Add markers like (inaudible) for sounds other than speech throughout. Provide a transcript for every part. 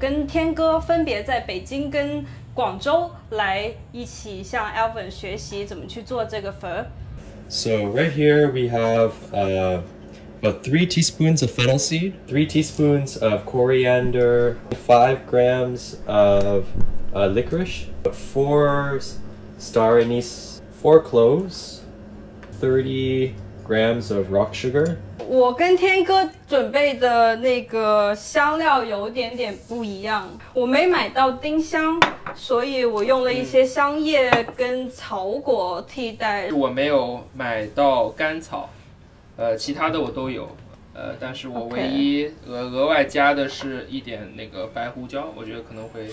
跟天哥分别在北京跟广州来一起向 Alvin 学习怎么去做这个粉。 So right here we have uh, about three teaspoons of fennel seed, three teaspoons of coriander, five grams of uh, licorice, four s- star anise, four cloves, thirty grams of rock sugar, 我跟天哥准备的那个香料有点点不一样，我没买到丁香，所以我用了一些香叶跟草果替代。我没有买到甘草，呃，其他的我都有，呃，但是我唯一额额外加的是一点那个白胡椒，我觉得可能会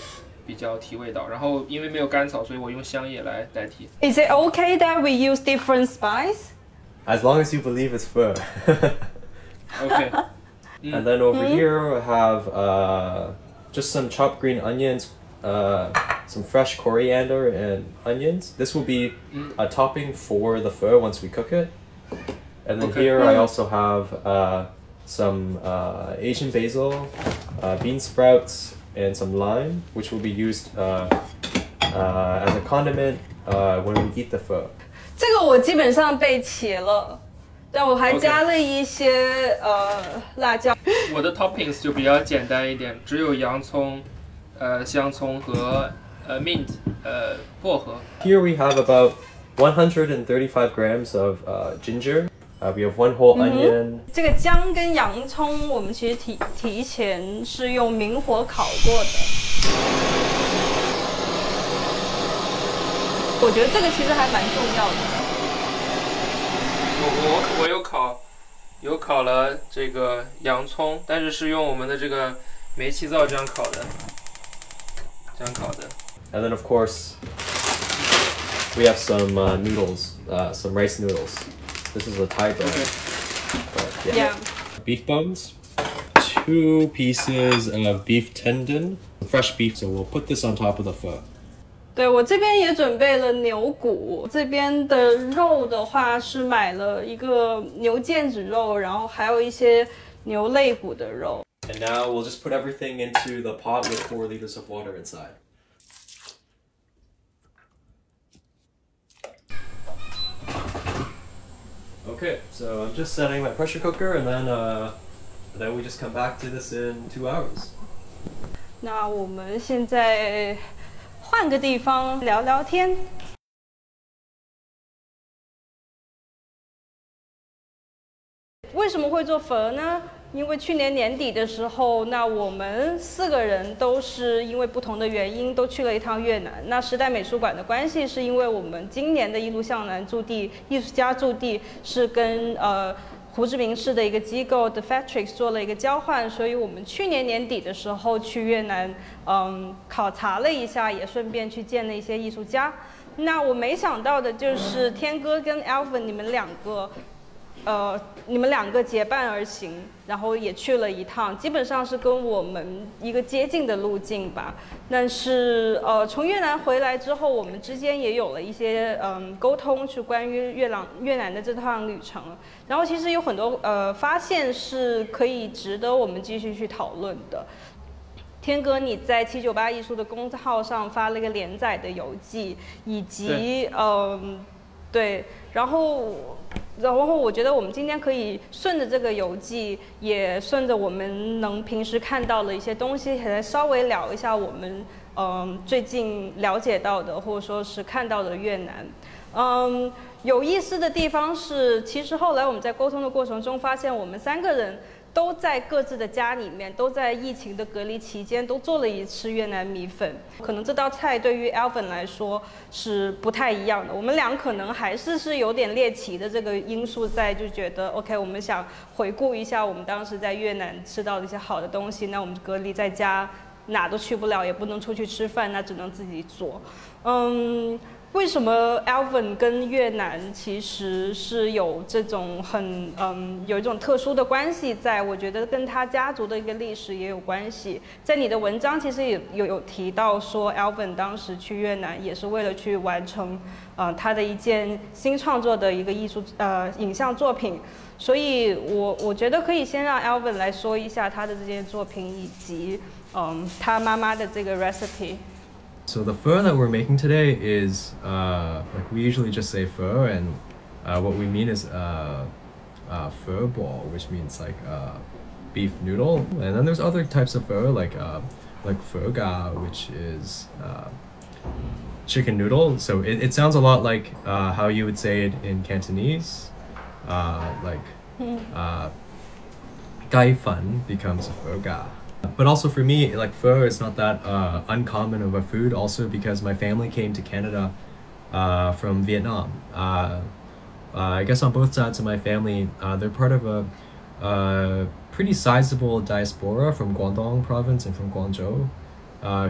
比较提味道。然后因为没有甘草，所以我用香叶来代替。Is it okay that we use different spice? As long as you believe it's fur. (laughs) OK，And (laughs) then over here I have uh, just some chopped green onions, uh, some fresh coriander and onions. This will be a topping for the fur once we cook it. And then Okay. here I also have uh, some uh, Asian basil, uh, bean sprouts, and some lime, which will be used uh, uh, as a condiment uh, when we eat the pho. 这个我基本上备齐了，但我还加了一些呃辣椒。我的 toppings 就比较简单一点，只有洋葱、呃香葱和呃 mint 呃薄荷。Here we have about 135 grams of uh, ginger. Uh, we have one whole onion, 这个姜跟洋葱，我们其实提提前是用明火烤过的。我觉得这个其实还蛮重要的。我我我有烤，有烤了这个洋葱，但是是用我们的这个煤气灶这样烤的，这样烤的。 and then of course we have some uh, noodles, uh, some rice noodles. This is a Thai bread. But, yeah. Yeah. Beef bones, two pieces of beef tendon, fresh beef. So we'll put this on top of the pho. 对我这边也准备了牛骨，这边的肉的话是买了一个牛腱子肉，然后还有一些牛肋骨的肉。And now we'll just put everything into the pot with four liters of water inside. Okay, so I'm just setting my pressure cooker, and then uh, then we just come back to this in two hours. 那我们现在换个地方聊聊天。为什么会做佛呢？因为去年年底的时候，那我们四个人都是因为不同的原因都去了一趟越南。那时代美术馆的关系是因为我们今年的一路向南驻地艺术家驻地是跟呃胡志明市的一个机构 The Factrix 做了一个交换，所以我们去年年底的时候去越南，嗯，考察了一下，也顺便去见了一些艺术家。那我没想到的就是天哥跟 Alvin 你们两个，呃，你们两个结伴而行，然后也去了一趟，基本上是跟我们一个接近的路径吧。但是呃，从越南回来之后，我们之间也有了一些嗯沟通，是关于越南越南的这趟旅程。然后其实有很多呃发现是可以值得我们继续去讨论的。天哥，你在七九八艺术的公号上发了一个连载的游记，以及嗯，对，然后，然后我觉得我们今天可以顺着这个游记，也顺着我们能平时看到的一些东西，来稍微聊一下我们嗯最近了解到的，或者说是看到的越南。嗯，有意思的地方是，其实后来我们在沟通的过程中发现，我们三个人都在各自的家里面，都在疫情的隔离期间都做了一次越南米粉。可能这道菜对于 Alvin 来说是不太一样的。我们俩可能还是是有点猎奇的这个因素在，就觉得 OK，我们想回顾一下我们当时在越南吃到的一些好的东西。那我们隔离在家，哪都去不了，也不能出去吃饭，那只能自己做。嗯，为什么 Alvin 跟越南其实是有这种很嗯有一种特殊的关系在？我觉得跟他家族的一个历史也有关系。在你的文章其实也有有提到说，Alvin 当时去越南也是为了去完成呃他的一件新创作的一个艺术呃影像作品。所以我我觉得可以先让 Alvin 来说一下他的这件作品以及嗯他妈妈的这个 recipe。So the fur that we're making today is uh, like we usually just say fur, and uh, what we mean is uh, uh, pho ball, which means like uh, beef noodle. And then there's other types of pho like uh, like pho ga, which is uh, chicken noodle. So it, it sounds a lot like uh, how you would say it in Cantonese, uh, like uh, gai fan becomes pho ga. But also for me, like pho is not that uh, uncommon of a food. Also because my family came to Canada uh, from Vietnam. Uh, uh, I guess on both sides of my family, uh, they're part of a uh, pretty sizable diaspora from Guangdong province and from Guangzhou,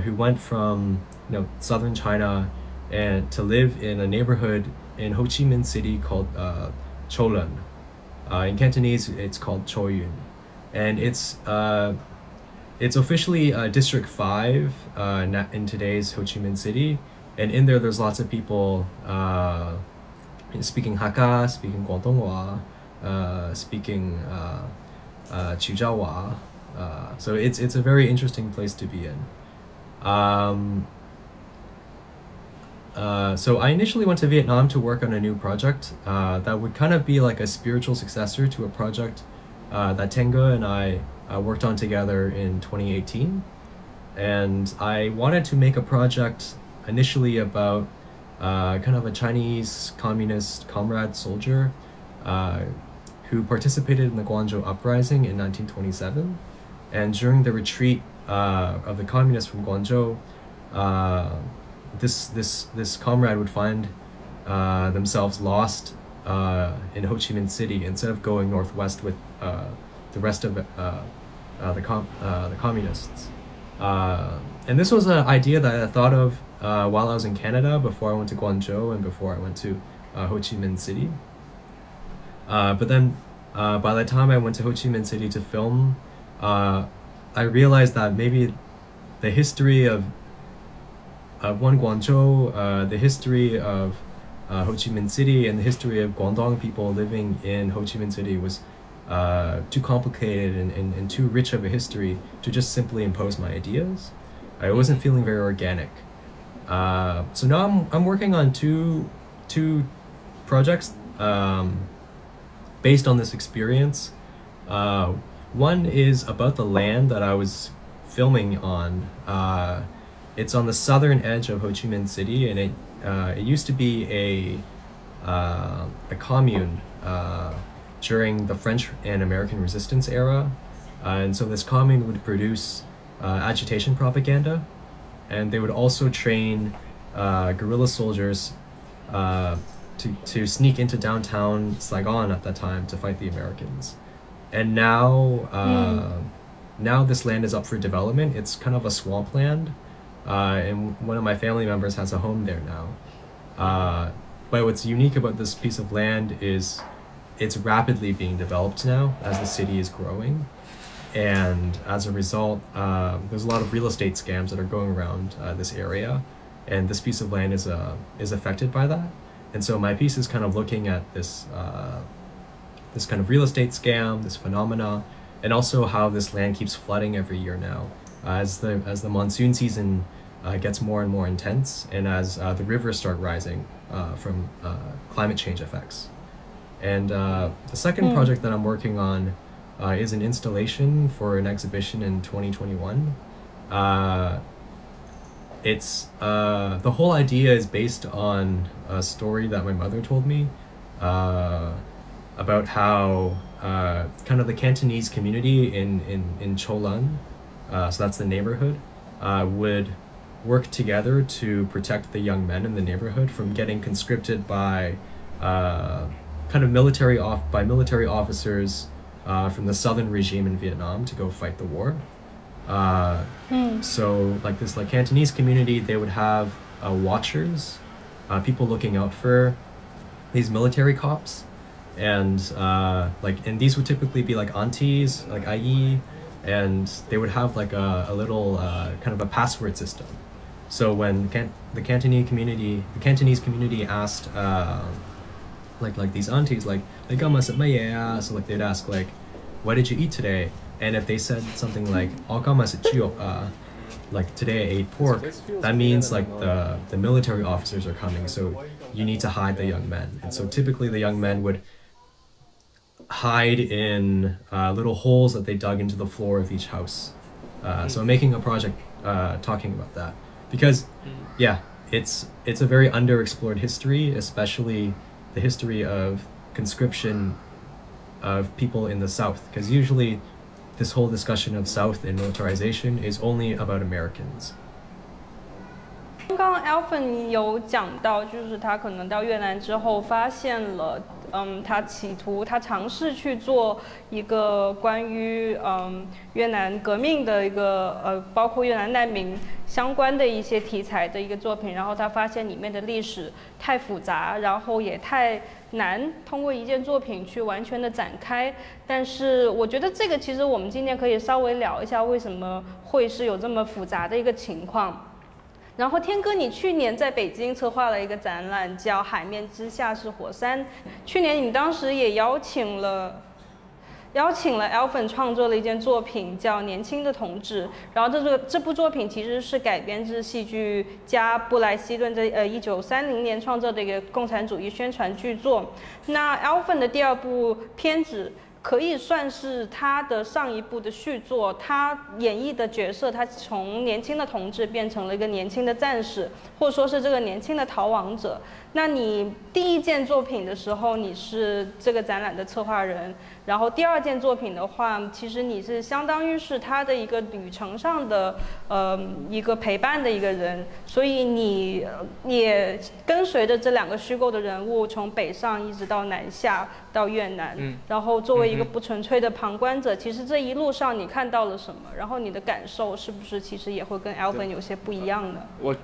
who went from you know southern China and to live in a neighborhood in Ho Chi Minh City called uh. Uh, in Cantonese, it's called Choyun, and it's uh, it's officially uh, District 5 uh, in today's Ho Chi Minh City. And in there, there's lots of people uh, speaking Hakka, speaking Guangdonghua, uh, speaking uh, uh, Chijiawa. Uh, so it's, it's a very interesting place to be in. Um, uh, so I initially went to Vietnam to work on a new project uh, that would kind of be like a spiritual successor to a project uh, that Tenga and I uh, worked on together in 2018. And I wanted to make a project initially about uh, kind of a Chinese communist comrade soldier uh, who participated in the Guangzhou uprising in 1927. And during the retreat uh, of the communists from Guangzhou, uh, this this this comrade would find themselves lost uh, in Ho Chi Minh City instead of going northwest with uh, the rest of uh, uh, the com- uh, the communists. Uh, and this was an idea that I thought of while I was in Canada before I went to Guangzhou and before I went to Ho Chi Minh City. But then by the time I went to Ho Chi Minh City to film, I realized that maybe the history of of one Guangzhou, the history of uh, Ho Chi Minh City, and the history of Guangdong people living in Ho Chi Minh City was uh, too complicated and, and, and too rich of a history to just simply impose my ideas. I wasn't feeling very organic. Uh, so now I'm, I'm working on two two projects um, based on this experience. Uh, one is about the land that I was filming on. Uh, it's on the southern edge of Ho Chi Minh City, and it uh, it used to be a uh, a commune uh, during the French and American Resistance era, uh, and so this commune would produce uh, agitation propaganda, and they would also train uh, guerrilla soldiers uh, to to sneak into downtown Saigon at that time to fight the Americans, and now. Uh, Now this land is up for development. It's kind of a swampland, uh, and one of my family members has a home there now. Uh, but what's unique about this piece of land is it's rapidly being developed now as the city is growing. And as a result, um, there's a lot of real estate scams that are going around uh, this area. And this piece of land is, uh, is affected by that. And so my piece is kind of looking at this, uh, this kind of real estate scam, this phenomena, and also how this land keeps flooding every year now. Uh, as the as the monsoon season uh, gets more and more intense, and as uh, the rivers start rising uh, from uh, climate change effects. And uh, the second project that I'm working on uh, is an installation for an exhibition in 2021. Uh, it's uh, the whole idea is based on a story that my mother told me uh, about how uh, kind of the Cantonese community in in in Cholan, uh, so that's the neighborhood, uh, would work together to protect the young men in the neighborhood from getting conscripted by uh, kind of military off by military officers uh, from the southern regime in Vietnam to go fight the war. Uh, so like this like Cantonese community, they would have uh, watchers uh, people looking out for these military cops, and uh, like and these would typically be like aunties, like IE, and they would have like a, a little uh, kind of a password system. So when the, Can- the Cantonese community, the Cantonese community asked, uh, like like these aunties, like like so like they'd ask like, what did you eat today? And if they said something like uh, like today I ate pork, that means like the the military officers are coming, so you need to hide the young men. And so typically the young men would hide in uh, little holes that they dug into the floor of each house. Uh, so making a project uh, talking about that because, yeah, it's it's a very underexplored history, especially the history of conscription of people in the South. Because usually, this whole discussion of South and militarization is only about Americans. 刚刚 Alvin 有讲到，就是他可能到越南之后发现了， 嗯，他企图他尝试去做一个关于嗯越南革命的一个呃，包括越南难民相关的一些题材的一个作品，然后他发现里面的历史太复杂，然后也太难通过一件作品去完全的展开。但是我觉得这个其实我们今天可以稍微聊一下，为什么会是有这么复杂的一个情况。然后天哥，你去年在北京策划了一个展览，叫《海面之下是火山》。去年你当时也邀请了，邀请了 Alvin 创作了一件作品，叫《年轻的同志》。然后这个这部作品其实是改编自戏剧家布莱希顿在呃一九三零年创作的一个共产主义宣传剧作。那 Alvin 的第二部片子。可以算是他的上一部的续作，他演绎的角色，他从年轻的同志变成了一个年轻的战士，或者说是这个年轻的逃亡者。那你第一件作品的时候，你是这个展览的策划人，然后第二件作品的话，其实你是相当于是他的一个旅程上的呃一个陪伴的一个人，所以你也跟随着这两个虚构的人物，从北上一直到南下到越南，嗯然后作为一个不纯粹的旁观者，其实这一路上你看到了什么？然后你的感受是不是其实也会跟 Alvin 有些不一样呢？我，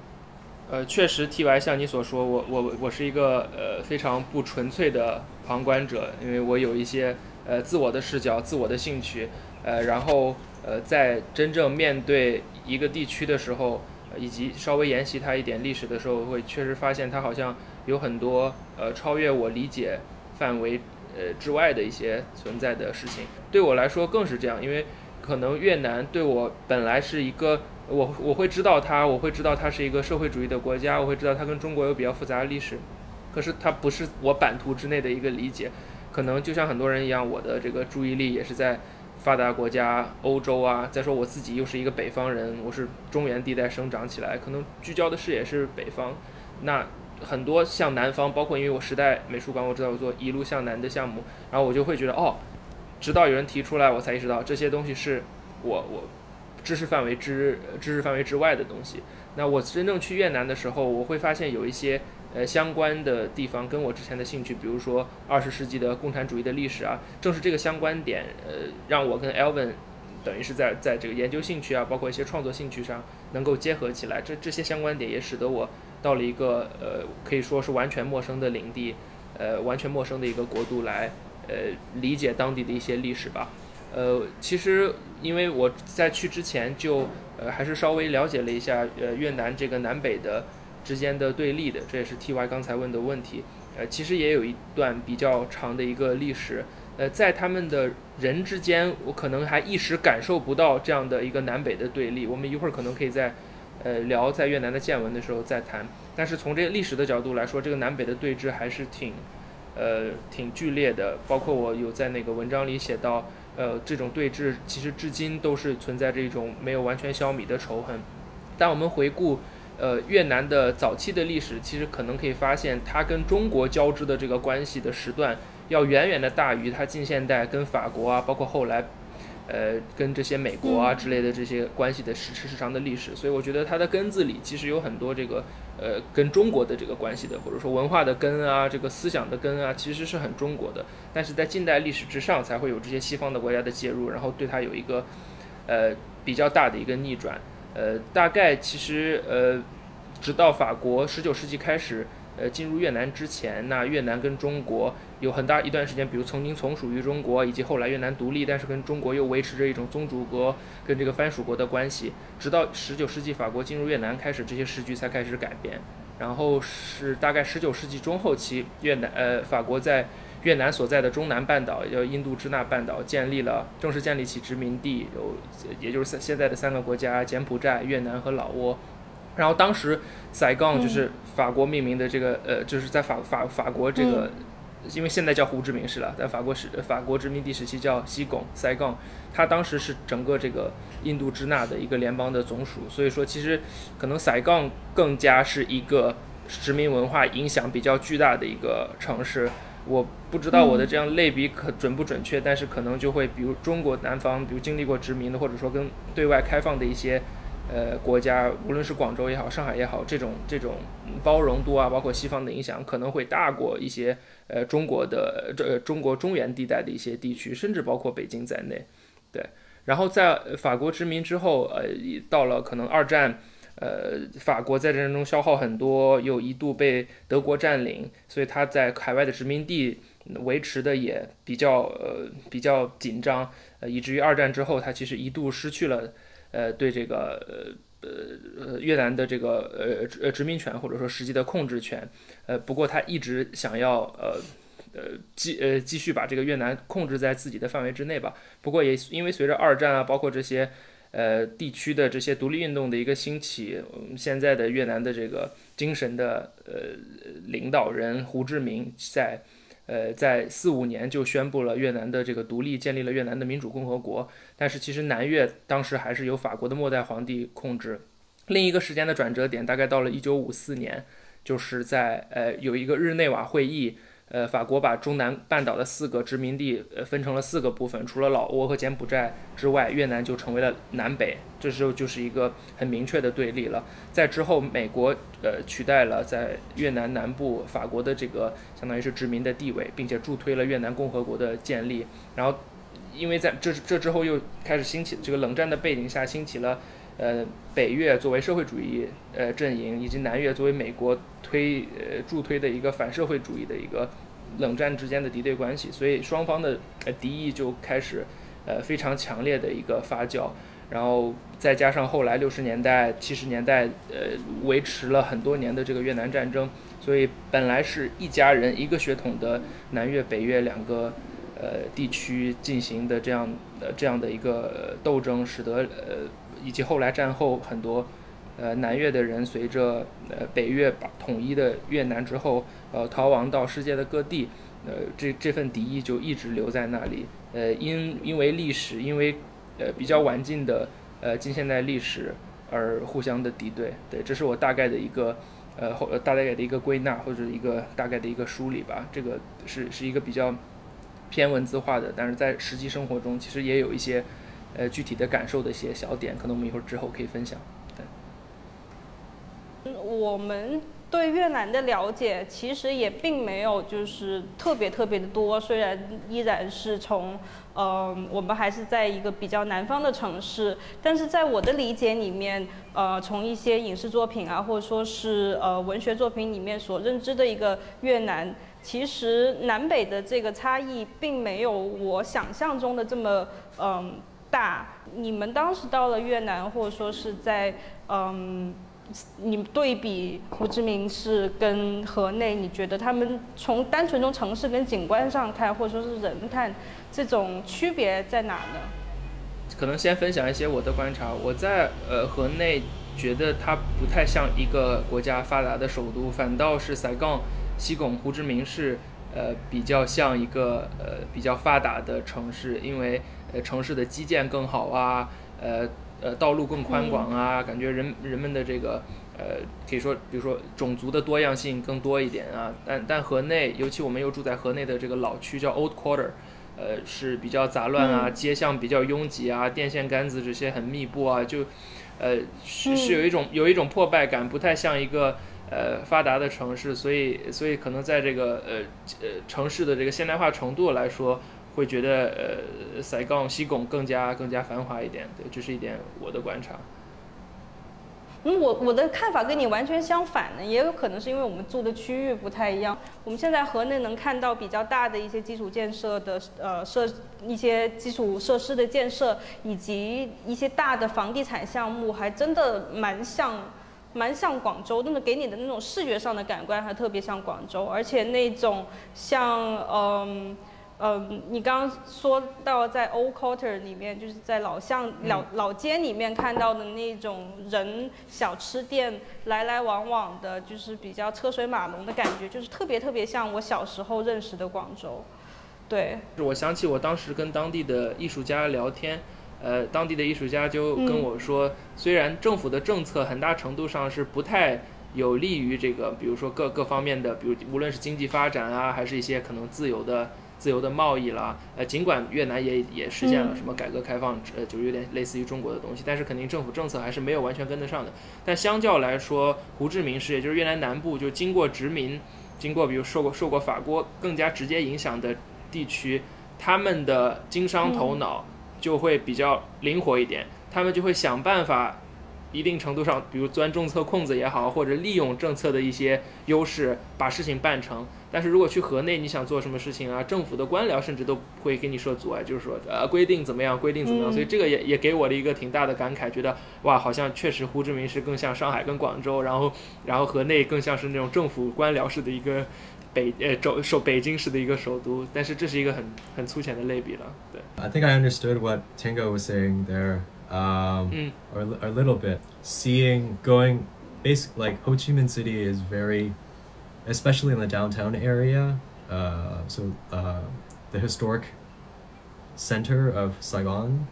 呃，确实，T.Y. 像你所说，我我我是一个呃非常不纯粹的旁观者，因为我有一些呃自我的视角、自我的兴趣，呃，然后呃在真正面对一个地区的时候，以及稍微研习它一点历史的时候，会确实发现它好像有很多呃超越我理解范围呃之外的一些存在的事情。对我来说更是这样，因为可能越南对我本来是一个我我会知道它，我会知道它是一个社会主义的国家，我会知道它跟中国有比较复杂的历史，可是它不是我版图之内的一个理解。可能就像很多人一样，我的这个注意力也是在发达国家、欧洲啊。再说我自己又是一个北方人，我是中原地带生长起来，可能聚焦的视野是北方。那很多向南方，包括因为我时代美术馆，我知道我做一路向南的项目，然后我就会觉得哦，直到有人提出来，我才意识到这些东西是我我知识范围之知识范围之外的东西。那我真正去越南的时候，我会发现有一些呃相关的地方跟我之前的兴趣，比如说二十世纪的共产主义的历史啊，正是这个相关点，呃，让我跟 Alvin 等于是在在这个研究兴趣啊，包括一些创作兴趣上能够结合起来。这这些相关点也使得我到了一个呃可以说是完全陌生的领地，呃完全陌生的一个国度来呃理解当地的一些历史吧。呃，其实因为我在去之前就呃还是稍微了解了一下呃越南这个南北的之间的对立的，这也是 T Y 刚才问的问题。呃，其实也有一段比较长的一个历史。呃，在他们的人之间，我可能还一时感受不到这样的一个南北的对立。我们一会儿可能可以在呃聊在越南的见闻的时候再谈。但是从这个历史的角度来说，这个南北的对峙还是挺呃挺剧烈的。包括我有在那个文章里写到，呃，这种对峙其实至今都是存在着一种没有完全消弭的仇恨。但我们回顾呃越南的早期的历史，其实可能可以发现，它跟中国交织的这个关系的时段，要远远的大于它近现代跟法国啊，包括后来。呃，跟这些美国啊之类的这些关系的时时时长的历史，所以我觉得它的根子里其实有很多这个呃跟中国的这个关系的，或者说文化的根啊，这个思想的根啊，其实是很中国的。但是在近代历史之上，才会有这些西方的国家的介入，然后对它有一个呃比较大的一个逆转。呃，大概其实呃，直到法国十九世纪开始，呃进入越南之前，那越南跟中国有很大一段时间，比如曾经从属于中国，以及后来越南独立，但是跟中国又维持着一种宗主国跟这个藩属国的关系，直到十九世纪法国进入越南开始，这些时局才开始改变。然后是大概十九世纪中后期，越南呃法国在越南所在的中南半岛，叫印度支那半岛，建立了正式建立起殖民地，有也就是现在的三个国家：柬埔寨、越南和老挝。然后当时塞冈就是法国命名的这个呃，就是在法法法国这个，因为现在叫胡志明市了，在法国时法国殖民地时期叫西贡塞冈，它当时是整个这个印度支那的一个联邦的总署，所以说其实可能塞冈更加是一个殖民文化影响比较巨大的一个城市。我不知道我的这样类比可准不准确，但是可能就会比如中国南方，比如经历过殖民的，或者说跟对外开放的一些。呃，国家无论是广州也好，上海也好，这种这种包容度啊，包括西方的影响，可能会大过一些呃中国的这中国中原地带的一些地区，甚至包括北京在内。对，然后在法国殖民之后，呃，到了可能二战，呃，法国在战争中消耗很多，又一度被德国占领，所以他在海外的殖民地维持的也比较呃比较紧张，呃，以至于二战之后，他其实一度失去了。呃，对这个呃呃越南的这个呃呃殖民权或者说实际的控制权，呃，不过他一直想要呃呃继呃继续把这个越南控制在自己的范围之内吧。不过也因为随着二战啊，包括这些呃地区的这些独立运动的一个兴起，现在的越南的这个精神的呃领导人胡志明在。呃，在四五年就宣布了越南的这个独立，建立了越南的民主共和国。但是其实南越当时还是由法国的末代皇帝控制。另一个时间的转折点大概到了一九五四年，就是在呃有一个日内瓦会议。呃，法国把中南半岛的四个殖民地呃分成了四个部分，除了老挝和柬埔寨之外，越南就成为了南北，这时候就是一个很明确的对立了。在之后，美国呃取代了在越南南部法国的这个相当于是殖民的地位，并且助推了越南共和国的建立。然后，因为在这这之后又开始兴起这个冷战的背景下兴起了呃北越作为社会主义呃阵营，以及南越作为美国。推呃助推的一个反社会主义的一个冷战之间的敌对关系，所以双方的敌意就开始呃非常强烈的一个发酵，然后再加上后来六十年代七十年代呃维持了很多年的这个越南战争，所以本来是一家人一个血统的南越北越两个呃地区进行的这样的这样的一个斗争，使得呃以及后来战后很多。呃，南越的人随着呃北越把统一的越南之后，呃逃亡到世界的各地，呃这这份敌意就一直留在那里。呃，因因为历史，因为呃比较晚近的呃近现代历史而互相的敌对。对，这是我大概的一个呃后大概的一个归纳或者一个大概的一个梳理吧。这个是是一个比较偏文字化的，但是在实际生活中其实也有一些呃具体的感受的一些小点，可能我们一会儿之后可以分享。我们对越南的了解其实也并没有就是特别特别的多，虽然依然是从，呃，我们还是在一个比较南方的城市，但是在我的理解里面，呃，从一些影视作品啊，或者说是呃文学作品里面所认知的一个越南，其实南北的这个差异并没有我想象中的这么嗯大。你们当时到了越南，或者说是在嗯。你对比胡志明市跟河内，你觉得他们从单纯从城市跟景观上看，或者说是人看，这种区别在哪呢？可能先分享一些我的观察。我在呃河内觉得它不太像一个国家发达的首都，反倒是塞冈、西贡、胡志明市呃比较像一个呃比较发达的城市，因为呃城市的基建更好啊，呃。呃，道路更宽广啊，感觉人人们的这个呃，可以说，比如说种族的多样性更多一点啊。但但河内，尤其我们又住在河内的这个老区叫 Old Quarter，呃，是比较杂乱啊，街巷比较拥挤啊，电线杆子这些很密布啊，就呃是是有一种有一种破败感，不太像一个呃发达的城市。所以所以可能在这个呃呃城市的这个现代化程度来说。会觉得呃，塞冈西贡更加更加繁华一点，对，这是一点我的观察。嗯，我我的看法跟你完全相反呢，也有可能是因为我们住的区域不太一样。我们现在河内能看到比较大的一些基础建设的呃设一些基础设施的建设，以及一些大的房地产项目，还真的蛮像蛮像广州，那么给你的那种视觉上的感官还特别像广州，而且那种像嗯。嗯，你刚刚说到在 Old Quarter 里面，就是在老巷老老街里面看到的那种人小吃店来来往往的，就是比较车水马龙的感觉，就是特别特别像我小时候认识的广州。对，我想起我当时跟当地的艺术家聊天，呃，当地的艺术家就跟我说，虽然政府的政策很大程度上是不太有利于这个，比如说各各方面的，比如无论是经济发展啊，还是一些可能自由的。自由的贸易啦，呃，尽管越南也也实现了什么改革开放，呃，就有点类似于中国的东西，但是肯定政府政策还是没有完全跟得上的。但相较来说，胡志明市也就是越南南部，就经过殖民，经过比如受过受过法国更加直接影响的地区，他们的经商头脑就会比较灵活一点，他们就会想办法。一定程度上，比如钻政策空子也好，或者利用政策的一些优势把事情办成。但是如果去河内，你想做什么事情啊，政府的官僚甚至都会给你设阻碍，就是说，呃，规定怎么样，规定怎么样。所以这个也也给我了一个挺大的感慨，觉得哇，好像确实胡志明市更像上海跟广州，然后然后河内更像是那种政府官僚式的一个北呃首首北京市的一个首都。但是这是一个很很粗浅的类比了，对。I think I understood what Tango was saying there. um, mm. or, or a little bit. Seeing, going, basic like Ho Chi Minh City is very, especially in the downtown area. Uh, so uh, the historic center of Saigon,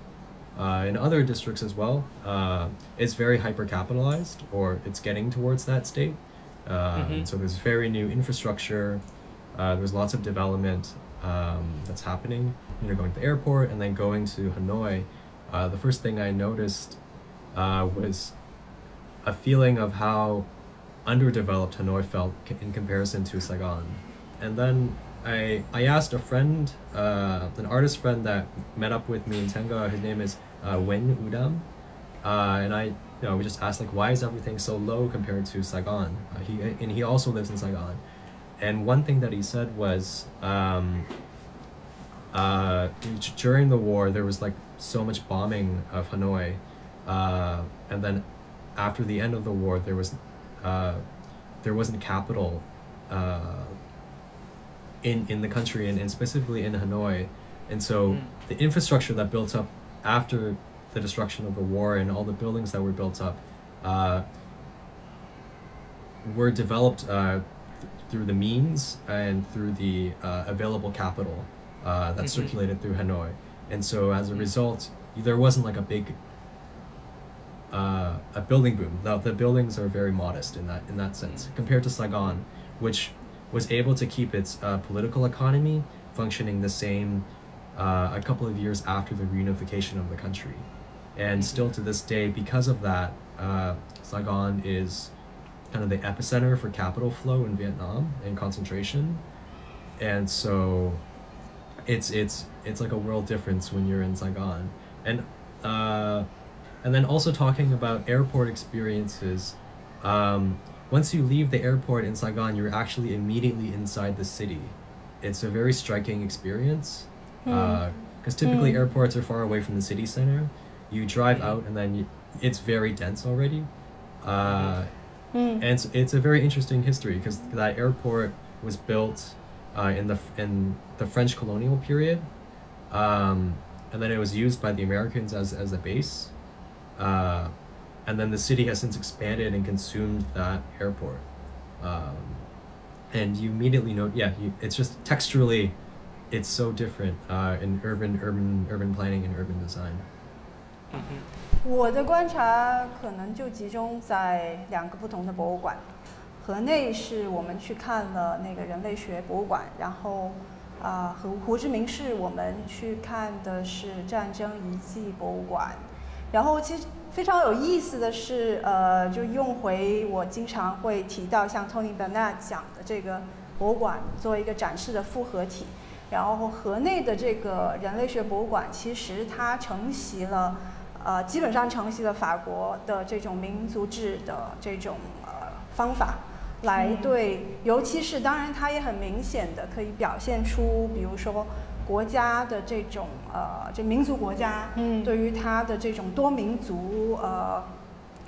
uh, in other districts as well, uh, is very hyper capitalized, or it's getting towards that state. Uh, mm-hmm. So there's very new infrastructure. Uh, there's lots of development um, that's happening. You know, going to the airport and then going to Hanoi uh, the first thing I noticed uh, was a feeling of how underdeveloped Hanoi felt in comparison to Saigon. And then I, I asked a friend, uh, an artist friend that met up with me in Tenga, his name is uh, Wen Udam. Uh, and I, you know, we just asked like, why is everything so low compared to Saigon? Uh, he, and he also lives in Saigon. And one thing that he said was, um, uh, during the war, there was like so much bombing of Hanoi, uh, and then after the end of the war, there was uh, there wasn't capital uh, in in the country and, and specifically in Hanoi, and so mm. the infrastructure that built up after the destruction of the war and all the buildings that were built up uh, were developed uh, th- through the means and through the uh, available capital uh, that mm-hmm. circulated through Hanoi and so as a result, there wasn't like a big uh, a building boom. The, the buildings are very modest in that in that sense. Compared to Saigon, which was able to keep its uh, political economy functioning the same uh, a couple of years after the reunification of the country, and still to this day, because of that, uh, Saigon is kind of the epicenter for capital flow in Vietnam and concentration, and so it's it's it's like a world difference when you're in Saigon, and uh, and then also talking about airport experiences. Um, once you leave the airport in Saigon, you're actually immediately inside the city. It's a very striking experience because mm. uh, typically mm. airports are far away from the city center. You drive hmm. out and then you, it's very dense already. Uh, mm. And it's, it's a very interesting history because that airport was built uh, in the in the French colonial period, um, and then it was used by the Americans as as a base, uh, and then the city has since expanded and consumed that airport, um, and you immediately know yeah you, it's just texturally, it's so different uh, in urban urban urban planning and urban design. 我的观察可能就集中在两个不同的博物馆。河内是我们去看了那个人类学博物馆，然后啊，胡胡志明市我们去看的是战争遗迹博物馆。 然后其实非常有意思的是，呃，就用回我经常会提到像 Tony Benet 讲的这个博物馆作为一个展示的复合体。然后河内的这个人类学博物馆其实它承袭了。呃，基本上承袭了法国的这种民族志的这种呃方法，来对，尤其是当然它也很明显的可以表现出，比如说国家的这种呃这民族国家，嗯对于它的这种多民族呃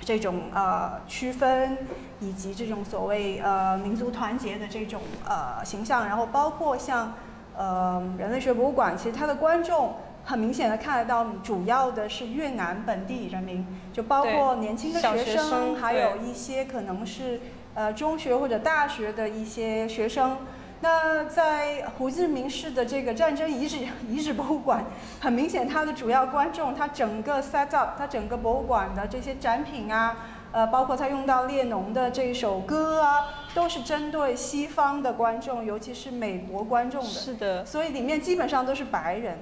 这种呃区分，以及这种所谓呃民族团结的这种呃形象，然后包括像呃人类学博物馆，其实它的观众。很明显的看得到，主要的是越南本地人民，就包括年轻的学生还有一些可能是呃中学或者大学的一些学生。那在胡志明市的这个战争遗址遗址博物馆，很明显它的主要观众，它整个 set up，它整个博物馆的这些展品啊，呃，包括它用到列侬的这首歌啊，都是针对西方的观众，尤其是美国观众的。是的，所以里面基本上都是白人，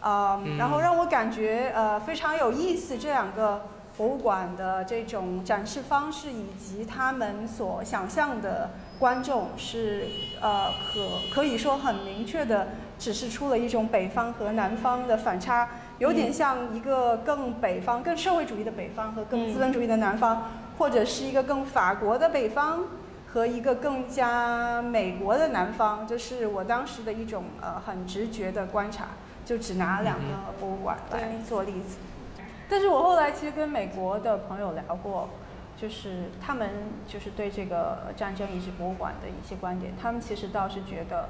呃，然后让我感觉呃非常有意思。这两个博物馆的这种展示方式，以及他们所想象的观众是呃可可以说很明确的指示出了一种北方和南方的反差，有点像一个更北方、更社会主义的北方和更资本主义的南方，或者是一个更法国的北方。和一个更加美国的南方，这是我当时的一种呃很直觉的观察，就只拿两个博物馆来做例子。但是我后来其实跟美国的朋友聊过，就是他们就是对这个战争遗址博物馆的一些观点，他们其实倒是觉得，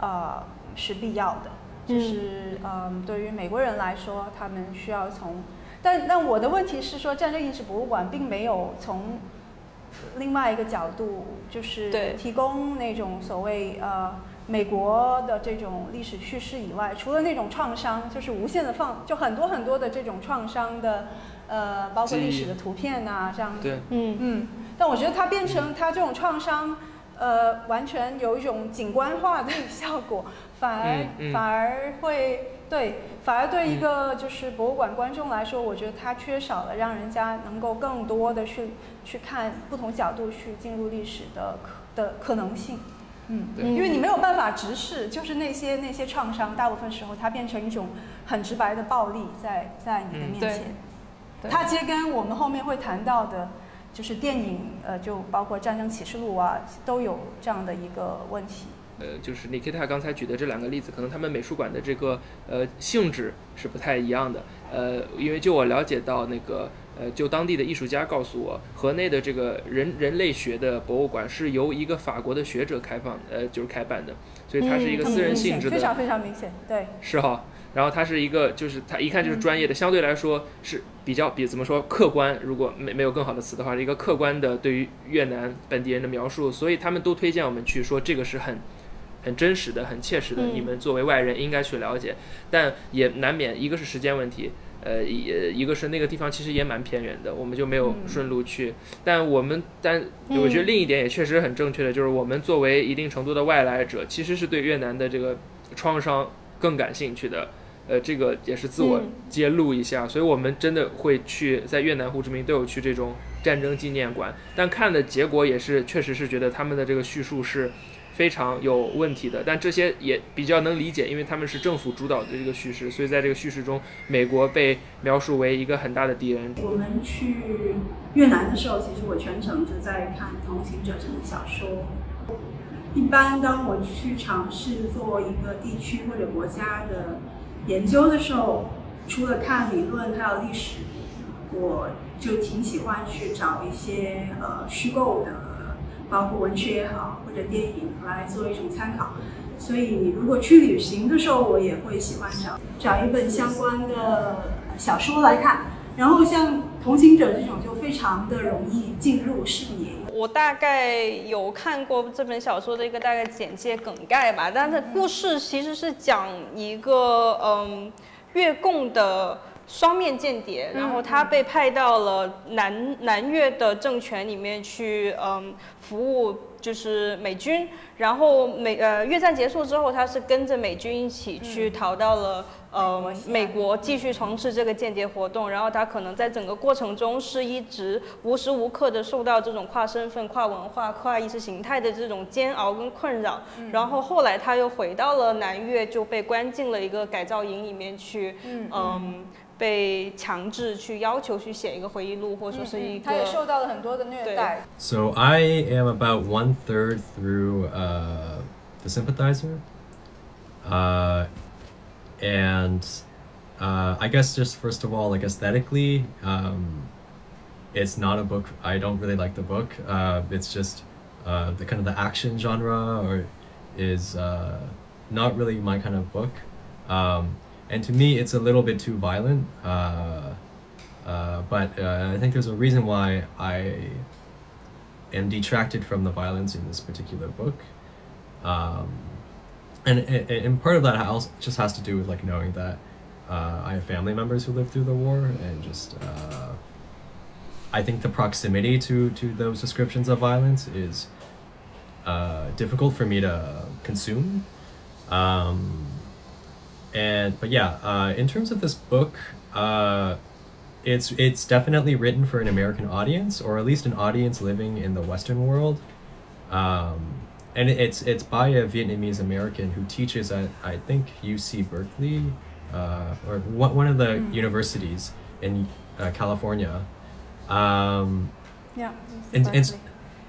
呃是必要的，就是嗯对于美国人来说，他们需要从，但但我的问题是说，战争遗址博物馆并没有从另外一个角度，就是提供那种所谓呃美国的这种历史叙事以外，除了那种创伤，就是无限的放，就很多很多的这种创伤的呃，包括历史的图片呐、这样子。对，嗯。嗯，但我觉得它变成它这种创伤，呃，完全有一种景观化的效果，(laughs) 反而、嗯嗯。反而会对，反而对一个就是博物馆观众来说，我觉得它缺少了让人家能够更多的去去看不同角度去进入历史的可的可能性。嗯，对。因为你没有办法直视，就是那些那些创伤，大部分时候它变成一种很直白的暴力在在你的嗯面前。对它其实跟我们后面会谈到的，就是电影，呃，就包括《战争启示录》啊，都有这样的一个问题。呃，就是 Nikita 刚才举的这两个例子，可能他们美术馆的这个呃性质是不太一样的。呃，因为就我了解到那个呃，就当地的艺术家告诉我，河内的这个人人类学的博物馆是由一个法国的学者开放，呃，就是开办的，所以它是一个嗯私人性质的，非常非常明显，对，是哈。然后他是一个，就是他一看就是专业的，相对来说是比较比怎么说客观，如果没没有更好的词的话，是一个客观的对于越南本地人的描述，所以他们都推荐我们去说这个是很很真实的、很切实的，嗯你们作为外人应该去了解，但也难免一个是时间问题。呃，一一个是那个地方其实也蛮偏远的，我们就没有嗯顺路去。但我们但我觉得另一点也确实很正确的，就是我们作为一定程度的外来者，其实是对越南的这个创伤更感兴趣的。呃，这个也是自我嗯揭露一下，所以我们真的会去在越南胡志明都有去这种战争纪念馆，但看的结果也是确实是觉得他们的这个叙述是非常有问题的，但这些也比较能理解，因为他们是政府主导的这个叙事，所以在这个叙事中，美国被描述为一个很大的敌人。我们去越南的时候，其实我全程就在看《同行者》这本小说。一般当我去尝试做一个地区或者国家的研究的时候，除了看理论还有历史，我就挺喜欢去找一些呃虚构的，包括文学也好或者电影来做一种参考。所以你如果去旅行的时候，我也会喜欢找找一本相关的小说来看。然后像《同行者》这种就非常的容易进入视野。我大概有看过这本小说的一个大概简介梗概吧，但是故事其实是讲一个嗯越共的双面间谍，然后他被派到了南南越的政权里面去嗯服务。就是美军，然后美呃越战结束之后，他是跟着美军一起去逃到了、呃美国，继续从事这个间谍活动。然后他可能在整个过程中是一直无时无刻的受到这种跨身份、跨文化、跨意识形态的这种煎熬跟困扰。然后后来他又回到了南越，就被关进了一个改造营里面去，嗯 被强制去要求去写一个回忆录，或者说是一个。他也受到了很多的虐待。 So I am about one third through uh, the sympathizer, uh, and uh, I guess just first of all, like aesthetically, um, it's not a book. I don't really like the book. Uh, it's just uh, the kind of the action genre or is uh, not really my kind of book. Um, and to me, it's a little bit too violent. Uh, uh, but uh, I think there's a reason why I am detracted from the violence in this particular book. Um, and, and, and part of that also just has to do with like knowing that uh, I have family members who lived through the war and just uh, I think the proximity to, to those descriptions of violence is uh, difficult for me to consume. Um, and but yeah, uh, in terms of this book, uh, it's it's definitely written for an American audience, or at least an audience living in the Western world. Um, and it's it's by a Vietnamese American who teaches at I think UC Berkeley, uh, or one one of the universities in uh, California. Um, Yeah. and, and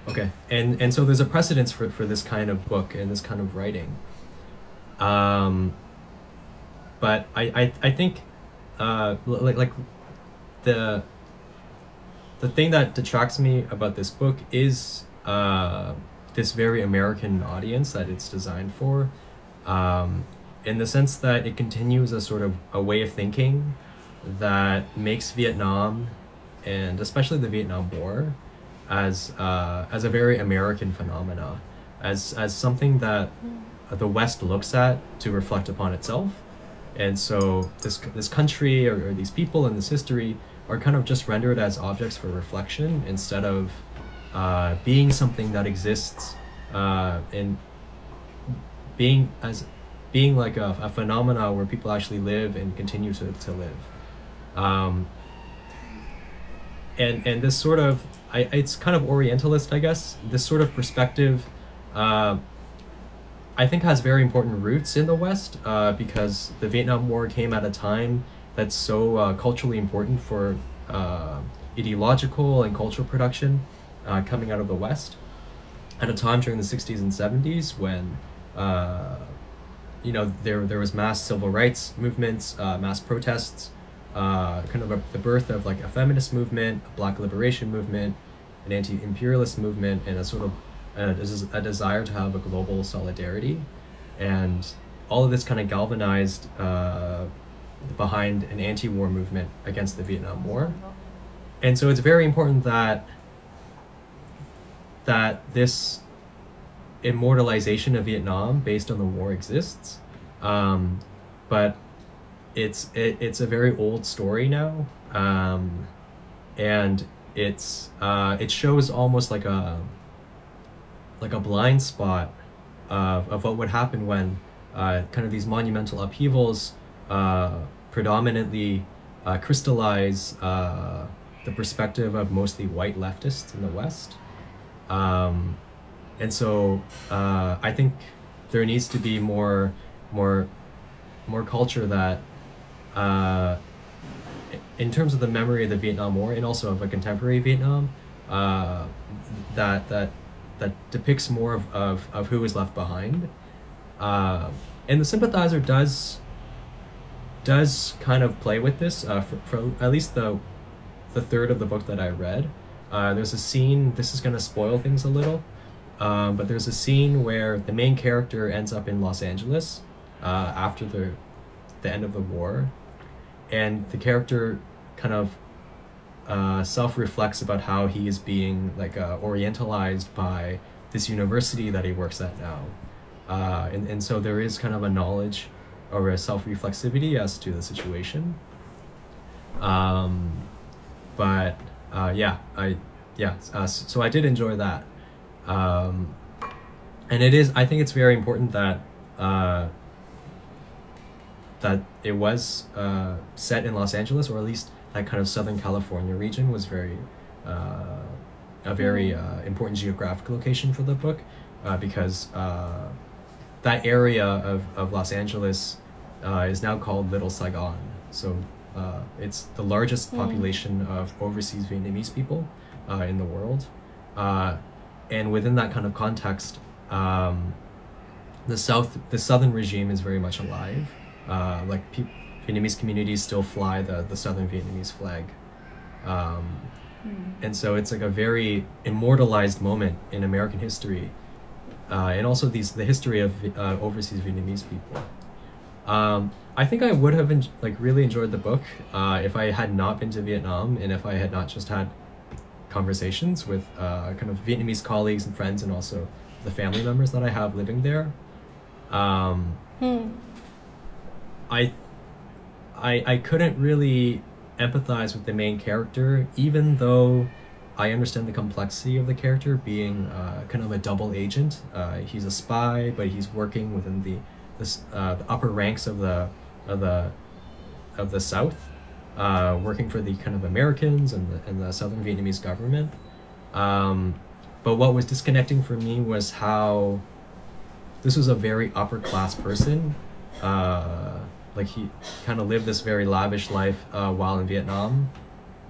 okay and and so there's a precedence for, for this kind of book and this kind of writing um but i i, I think uh like like the the thing that detracts me about this book is uh this very american audience that it's designed for um in the sense that it continues a sort of a way of thinking that makes vietnam and especially the Vietnam War as uh, as a very American phenomena, as as something that the West looks at to reflect upon itself, and so this this country or, or these people and this history are kind of just rendered as objects for reflection instead of uh, being something that exists uh, and being as being like a, a phenomena where people actually live and continue to, to live. Um, and and this sort of I, it's kind of orientalist i guess this sort of perspective uh, i think has very important roots in the west uh, because the vietnam war came at a time that's so uh, culturally important for uh, ideological and cultural production uh, coming out of the west. At a time during the 60s and 70s when uh, you know there there was mass civil rights movements uh, mass protests kind of a, the birth of like a feminist movement, a black liberation movement, an anti-imperialist movement, and a sort of a, a desire to have a global solidarity, and all of this kind of galvanized uh, behind an anti-war movement against the Vietnam War, and so it's very important that that this immortalization of Vietnam based on the war exists, um, but it's it, it's a very old story now um, and it's uh, it shows almost like a like a blind spot of, of what would happen when uh, kind of these monumental upheavals uh, predominantly uh, crystallize uh, the perspective of mostly white leftists in the West. Um, and so uh, I think there needs to be more more more culture that uh, in terms of the memory of the Vietnam War and also of a contemporary Vietnam, uh, that that that depicts more of, of, of who was left behind. Uh, and the sympathizer does does kind of play with this uh, for, for at least the the third of the book that I read. Uh, there's a scene. This is gonna spoil things a little, um, but there's a scene where the main character ends up in Los Angeles uh, after the the end of the war, and the character kind of uh, self reflects about how he is being like uh, orientalized by this university that he works at now, uh, and and so there is kind of a knowledge or a self reflexivity as to the situation. Um, but uh, yeah, I yeah, uh, so I did enjoy that, um, and it is I think it's very important that. That it was set in Los Angeles, or at least that kind of Southern California region was very uh, a very uh, important geographic location for the book, uh, because uh, that area of, of Los Angeles uh, is now called Little Saigon. So Uh, it's the largest population of overseas Vietnamese people uh, in the world. Uh, and within that kind of context, um, the south, the southern regime is very much alive. Uh, like peop Vietnamese communities still fly the, the southern Vietnamese flag. Um, and so it's like a very immortalized moment in American history, uh, and also these the history of uh, overseas Vietnamese people. Um, I think I would have en- like really enjoyed the book uh, if I had not been to Vietnam and if I had not just had conversations with uh, kind of Vietnamese colleagues and friends and also the family members that I have living there. Um, I, I I couldn't really empathize with the main character, even though I understand the complexity of the character being uh, kind of a double agent. Uh, he's a spy, but he's working within the this uh, the upper ranks of the of the of the South, uh, working for the kind of Americans and the, and the Southern Vietnamese government. Um, but what was disconnecting for me was how this was a very upper class person. Uh, like he kind of lived this very lavish life uh, while in Vietnam,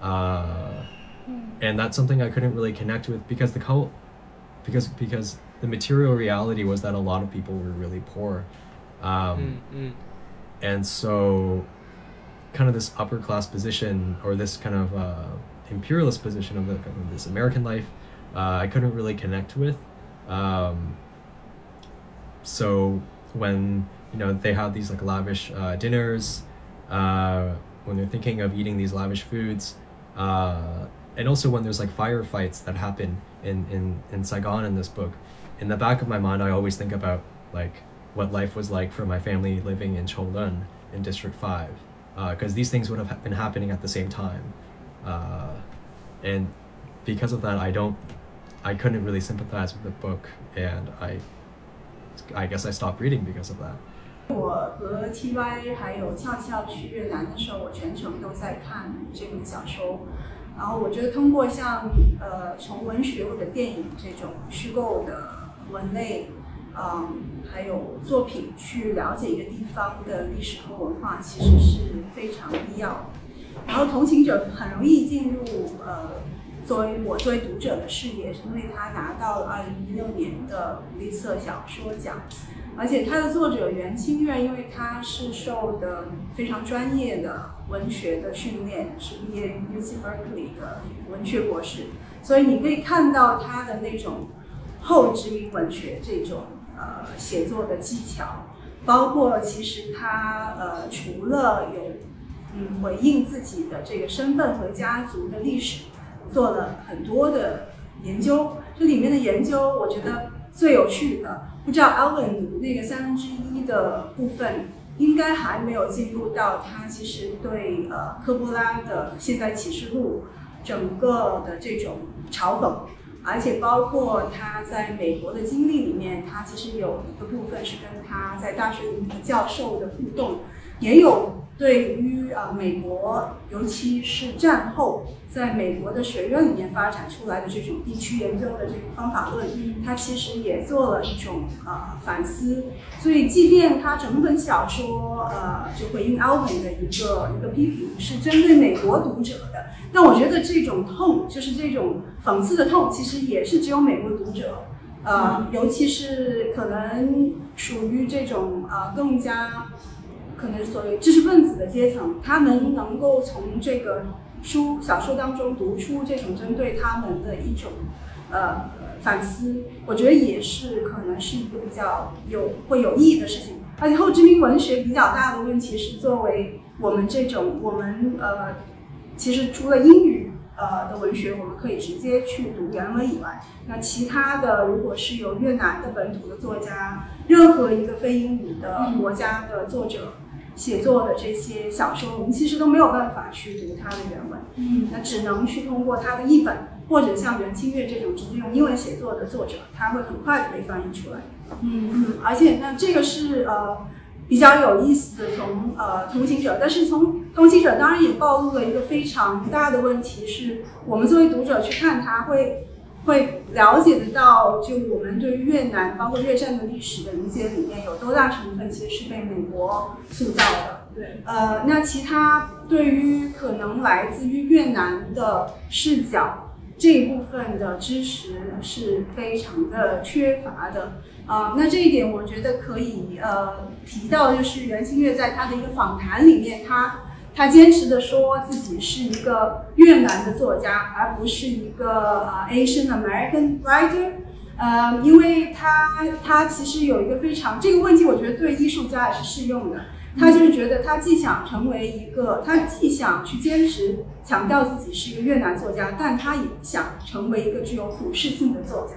uh, and that's something I couldn't really connect with because the cult, because because the material reality was that a lot of people were really poor, um, 嗯嗯 and so kind of this upper class position or this kind of uh, imperialist position of, the, of this American life, uh, I couldn't really connect with. Um, so when you know they have these like lavish uh, dinners, uh, when they're thinking of eating these lavish foods, uh, and also when there's like firefights that happen in, in, in Saigon in this book, in the back of my mind I always think about like what life was like for my family living in Cholun in District Five, because these things would have ha- been happening at the same time, uh, and because of that I don't, I couldn't really sympathize with the book, and I, I guess I stopped reading because of that. 我和 TY 还有俏俏去越南的时候，我全程都在看这本小说。然后我觉得通过像呃从文学或者电影这种虚构的文类，嗯，还有作品去了解一个地方的历史和文化，其实是非常必要的。然后同情者很容易进入呃作为我作为读者的视野，是因为他拿到了二零一六年的普利策小说奖。而且它的作者袁清月，因为他是受的非常专业的文学的训练，是毕业于 UC Berkeley 的文学博士，所以你可以看到他的那种后殖民文学这种呃写作的技巧，包括其实他呃除了有嗯回应自己的这个身份和家族的历史，做了很多的研究。这里面的研究，我觉得最有趣的，不知道 Alvin 那个三分之一的部分，应该还没有进入到他其实对呃科波拉的《现代启示录》整个的这种嘲讽，而且包括他在美国的经历里面，他其实有一个部分是跟他在大学里面的教授的互动，也有对于啊、呃美国，尤其是战后在美国的学院里面发展出来的这种地区研究的这个方法论，他其实也做了一种呃反思。所以，即便他整本小说呃就回应 Alvin 的一个一个批评是针对美国读者的，但我觉得这种痛，就是这种讽刺的痛，其实也是只有美国读者。呃，尤其是可能属于这种呃更加可能所谓知识分子的阶层，他们能够从这个书小说当中读出这种针对他们的一种呃反思，我觉得也是可能是一个比较有会有意义的事情。而且后殖民文学比较大的问题是，作为我们这种我们呃，其实除了英语呃的文学，我们可以直接去读原文以外，那其他的如果是有越南的本土的作家，任何一个非英语的国家的作者。写作的这些小说，我们其实都没有办法去读它的原文，嗯那只能去通过它的译本，或者像袁清月这种直接用英文写作的作者，他会很快的被翻译出来。嗯嗯，而且那这个是呃比较有意思的，从呃同行者，但是从同行者当然也暴露了一个非常大的问题，是我们作为读者去看它会。会了解得到，就我们对于越南，包括越战的历史的理解里面，有多大成分其实是被美国塑造的。对，呃，那其他对于可能来自于越南的视角这一部分的知识是非常的缺乏的。啊，那这一点我觉得可以呃提到，就是袁清月在他的一个访谈里面，他他坚持的说自己是一个越南的作家，而不是一个呃 Asian American writer。呃，因为他他其实有一个非常这个问题，我觉得对艺术家也是适用的。他就是觉得他既想成为一个，他既想去坚持强调自己是一个越南作家，但他也想成为一个具有普适性的作家。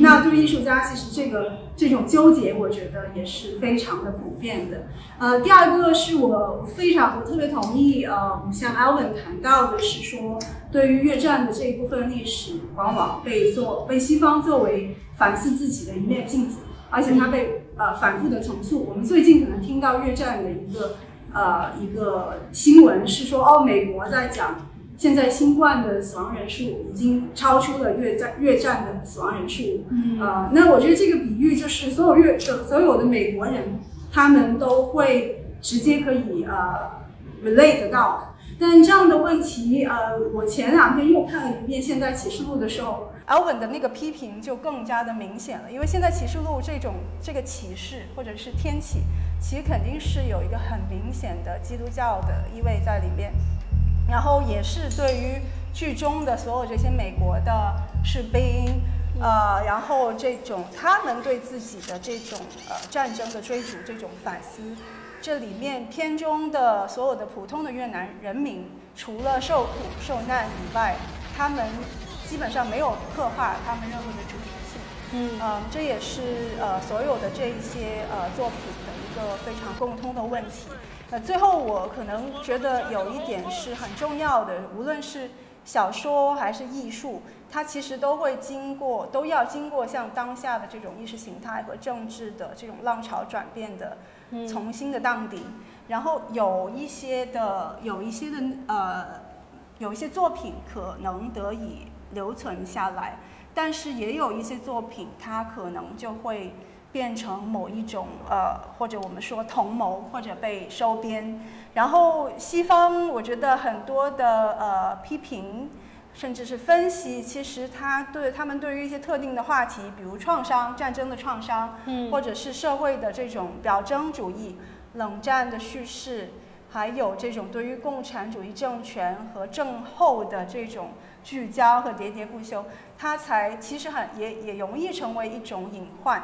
那对于艺术家，其实这个这种纠结，我觉得也是非常的普遍的。呃，第二个是我非常我特别同意，呃，像 Alvin 谈到的是说，对于越战的这一部分历史，往往被做被西方作为反思自己的一面镜子，而且它被呃反复的重塑。我们最近可能听到越战的一个呃一个新闻是说，哦，美国在讲。现在新冠的死亡人数已经超出了越战越战的死亡人数，呃，那我觉得这个比喻就是所有越所有的美国人，他们都会直接可以呃 relate 到。但这样的问题，呃，我前两天又看了一遍《现代启示录》的时候，Alvin 的那个批评就更加的明显了，因为《现代启示录》这种这个启示或者是天启，其实肯定是有一个很明显的基督教的意味在里面。然后也是对于剧中的所有这些美国的士兵，呃，然后这种他们对自己的这种呃战争的追逐这种反思，这里面片中的所有的普通的越南人民，除了受苦受难以外，他们基本上没有刻画他们任何的主体性。嗯，呃，这也是呃所有的这一些呃作品的一个非常共通的问题。呃，最后我可能觉得有一点是很重要的，无论是小说还是艺术，它其实都会经过，都要经过像当下的这种意识形态和政治的这种浪潮转变的重新的荡涤。然后有一些的，有一些的呃，有一些作品可能得以留存下来，但是也有一些作品，它可能就会。变成某一种呃，或者我们说同谋，或者被收编。然后西方，我觉得很多的呃批评，甚至是分析，其实他对他们对于一些特定的话题，比如创伤、战争的创伤，嗯，或者是社会的这种表征主义、冷战的叙事，还有这种对于共产主义政权和政后的这种聚焦和喋喋不休，它才其实很也也容易成为一种隐患。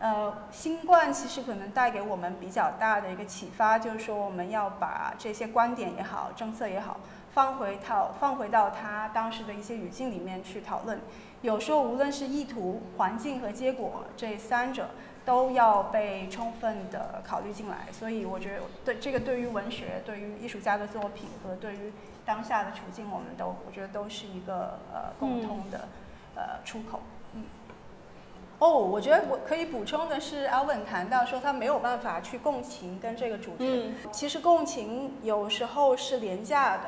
呃，新冠其实可能带给我们比较大的一个启发，就是说我们要把这些观点也好，政策也好，放回到放回到它当时的一些语境里面去讨论。有时候无论是意图、环境和结果这三者都要被充分的考虑进来。所以我觉得，对这个对于文学、对于艺术家的作品和对于当下的处境，我们都我觉得都是一个呃共通的呃出口。哦，我觉得我可以补充的是，Alvin 谈到说他没有办法去共情跟这个主角。嗯。其实共情有时候是廉价的。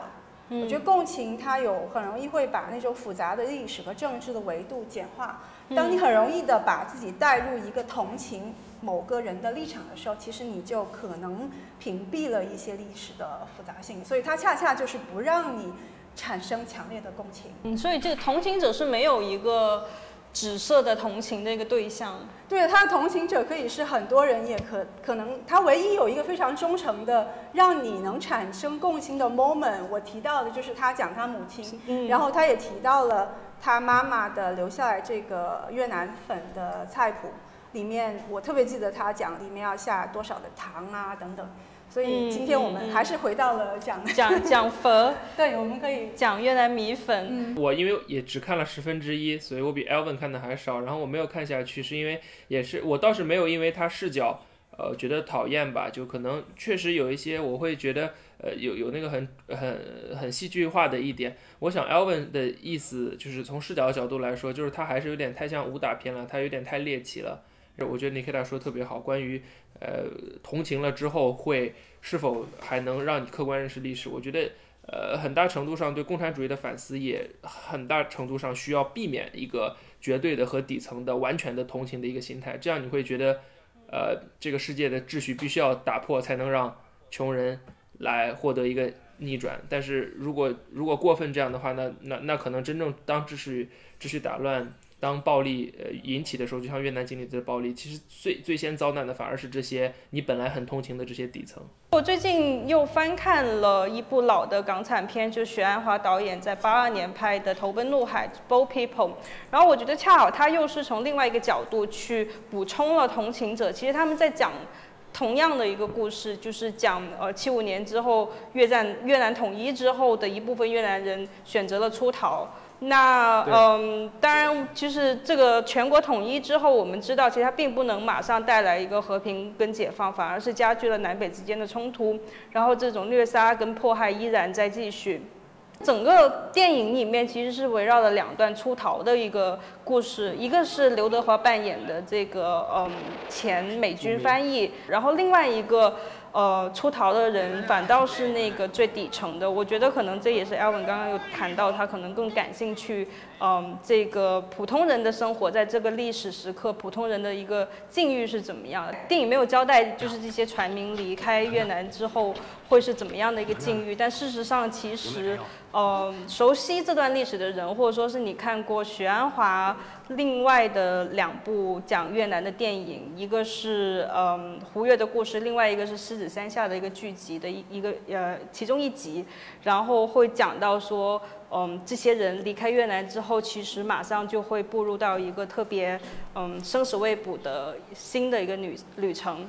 嗯。我觉得共情它有很容易会把那种复杂的历史和政治的维度简化。当你很容易的把自己带入一个同情某个人的立场的时候，其实你就可能屏蔽了一些历史的复杂性。所以它恰恰就是不让你产生强烈的共情。嗯，所以这个同情者是没有一个。紫色的同情的一个对象，对他的同情者可以是很多人，也可可能他唯一有一个非常忠诚的，让你能产生共情的 moment。我提到的就是他讲他母亲，然后他也提到了他妈妈的留下来这个越南粉的菜谱里面，我特别记得他讲里面要下多少的糖啊等等。所以今天我们还是回到了讲讲讲 (laughs) 佛，对，我们可以讲越南米粉。我因为也只看了十分之一，所以我比 Elvin 看的还少。然后我没有看下去，是因为也是我倒是没有因为他视角，呃，觉得讨厌吧。就可能确实有一些我会觉得，呃，有有那个很很很戏剧化的一点。我想 Elvin 的意思就是从视角的角度来说，就是他还是有点太像武打片了，他有点太猎奇了。我觉得 Nikita 说特别好，关于。呃，同情了之后会是否还能让你客观认识历史？我觉得，呃，很大程度上对共产主义的反思也很大程度上需要避免一个绝对的和底层的完全的同情的一个心态。这样你会觉得，呃，这个世界的秩序必须要打破，才能让穷人来获得一个逆转。但是如果如果过分这样的话，那那那可能真正当秩序秩序打乱。当暴力呃引起的时候，就像越南经历的暴力，其实最最先遭难的反而是这些你本来很同情的这些底层。我最近又翻看了一部老的港产片，就是许鞍华导演在八二年拍的《投奔怒海》（Bo People）。然后我觉得恰好他又是从另外一个角度去补充了同情者。其实他们在讲同样的一个故事，就是讲呃七五年之后越战越南统一之后的一部分越南人选择了出逃。那嗯，当然，其实这个全国统一之后，我们知道，其实它并不能马上带来一个和平跟解放，反而是加剧了南北之间的冲突，然后这种虐杀跟迫害依然在继续。整个电影里面其实是围绕了两段出逃的一个故事，一个是刘德华扮演的这个嗯前美军翻译，然后另外一个。呃，出逃的人反倒是那个最底层的。我觉得可能这也是艾文刚刚有谈到，他可能更感兴趣，嗯，这个普通人的生活在这个历史时刻，普通人的一个境遇是怎么样的？电影没有交代，就是这些船民离开越南之后会是怎么样的一个境遇。但事实上，其实，嗯，熟悉这段历史的人，或者说是你看过许鞍华另外的两部讲越南的电影，一个是嗯胡越的故事，另外一个是狮子山下的一个剧集的一一个呃其中一集，然后会讲到说，嗯，这些人离开越南之后，其实马上就会步入到一个特别嗯生死未卜的新的一个旅旅程。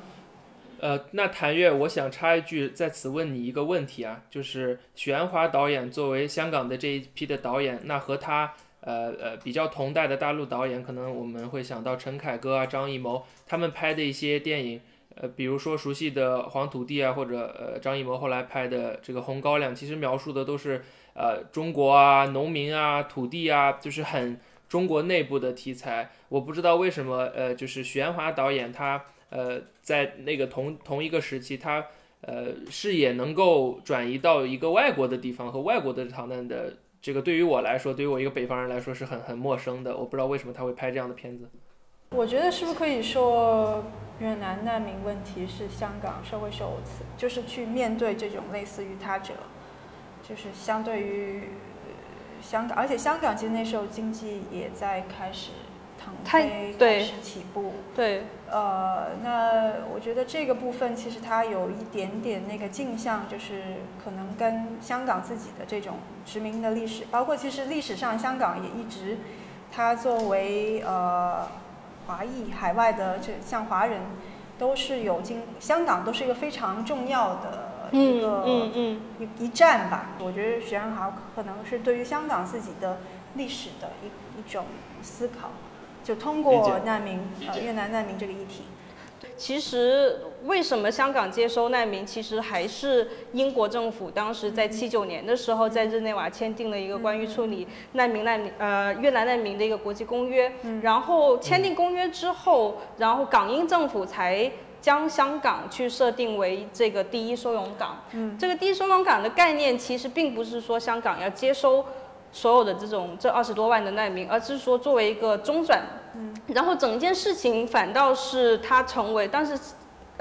呃，那谭月，我想插一句，在此问你一个问题啊，就是许鞍华导演作为香港的这一批的导演，那和他呃呃比较同代的大陆导演，可能我们会想到陈凯歌啊、张艺谋，他们拍的一些电影。呃，比如说熟悉的《黄土地》啊，或者呃张艺谋后来拍的这个《红高粱》，其实描述的都是呃中国啊、农民啊、土地啊，就是很中国内部的题材。我不知道为什么呃，就是玄华导演他呃在那个同同一个时期，他呃视野能够转移到一个外国的地方和外国的逃难的这个，对于我来说，对于我一个北方人来说是很很陌生的。我不知道为什么他会拍这样的片子。我觉得是不是可以说，越南难民问题是香港社会首次，就是去面对这种类似于他者，就是相对于香港，而且香港其实那时候经济也在开始腾飞，开始起步。对。呃，那我觉得这个部分其实它有一点点那个镜像，就是可能跟香港自己的这种殖民的历史，包括其实历史上香港也一直，它作为呃。华裔海外的这像华人，都是有经香港都是一个非常重要的一个一一站吧。我觉得徐安豪可能是对于香港自己的历史的一一种思考，就通过难民呃越南难民这个议题。其实，为什么香港接收难民？其实还是英国政府当时在七九年的时候，在日内瓦签订了一个关于处理难民难民呃越南难民的一个国际公约。然后签订公约之后，然后港英政府才将香港去设定为这个第一收容港。嗯这个第一收容港的概念，其实并不是说香港要接收所有的这种这二十多万的难民，而是说作为一个中转。嗯然后整件事情反倒是它成为，但是，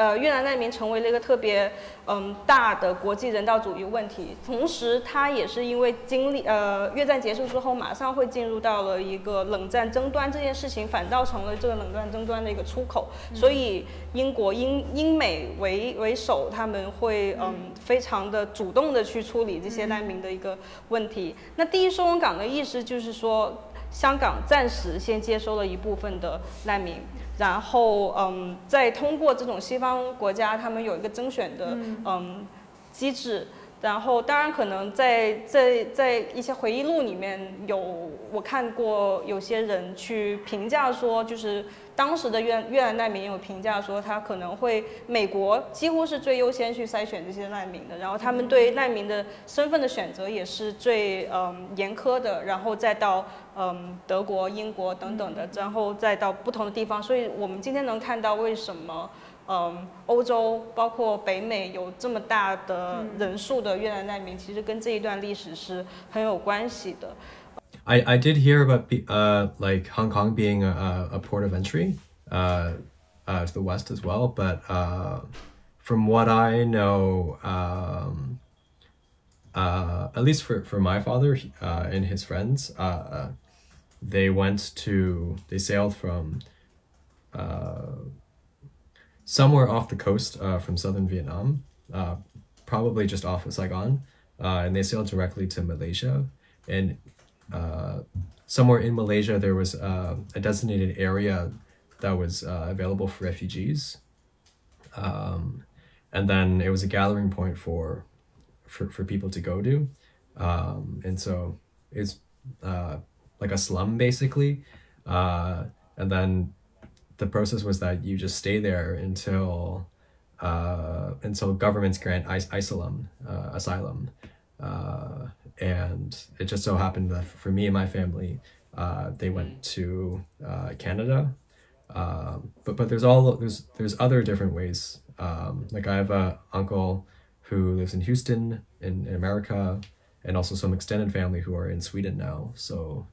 呃，越南难民成为了一个特别嗯大的国际人道主义问题。同时，它也是因为经历呃越战结束之后，马上会进入到了一个冷战争端，这件事情反倒成了这个冷战争端的一个出口。所以，英国英英美为为首，他们会嗯非常的主动的去处理这些难民的一个问题。那第一收容港的意思就是说。香港暂时先接收了一部分的难民，然后嗯，再通过这种西方国家，他们有一个征选的嗯机制，然后当然可能在在在一些回忆录里面有我看过有些人去评价说，就是。当时的越越南难民有评价说，他可能会美国几乎是最优先去筛选这些难民的，然后他们对难民的身份的选择也是最嗯严苛的，然后再到嗯德国、英国等等的，然后再到不同的地方。所以我们今天能看到为什么嗯欧洲包括北美有这么大的人数的越南难民，其实跟这一段历史是很有关系的。I, I did hear about uh, like Hong Kong being a, a port of entry uh, uh, to the west as well, but uh, from what I know, um, uh, at least for, for my father uh, and his friends, uh, they went to, they sailed from uh, somewhere off the coast uh, from southern Vietnam, uh, probably just off of Saigon, uh, and they sailed directly to Malaysia. And uh, somewhere in Malaysia, there was uh, a designated area that was uh, available for refugees. Um, and then it was a gathering point for for, for people to go to. Um, and so it's uh, like a slum basically. Uh, and then the process was that you just stay there until uh, until governments grant is- asylum, uh, asylum. Uh, and it just so happened that for me and my family, uh, they went to uh, Canada. Um, but but there's all there's there's other different ways. Um, like I have a uncle who lives in Houston in, in America, and also some extended family who are in Sweden now. So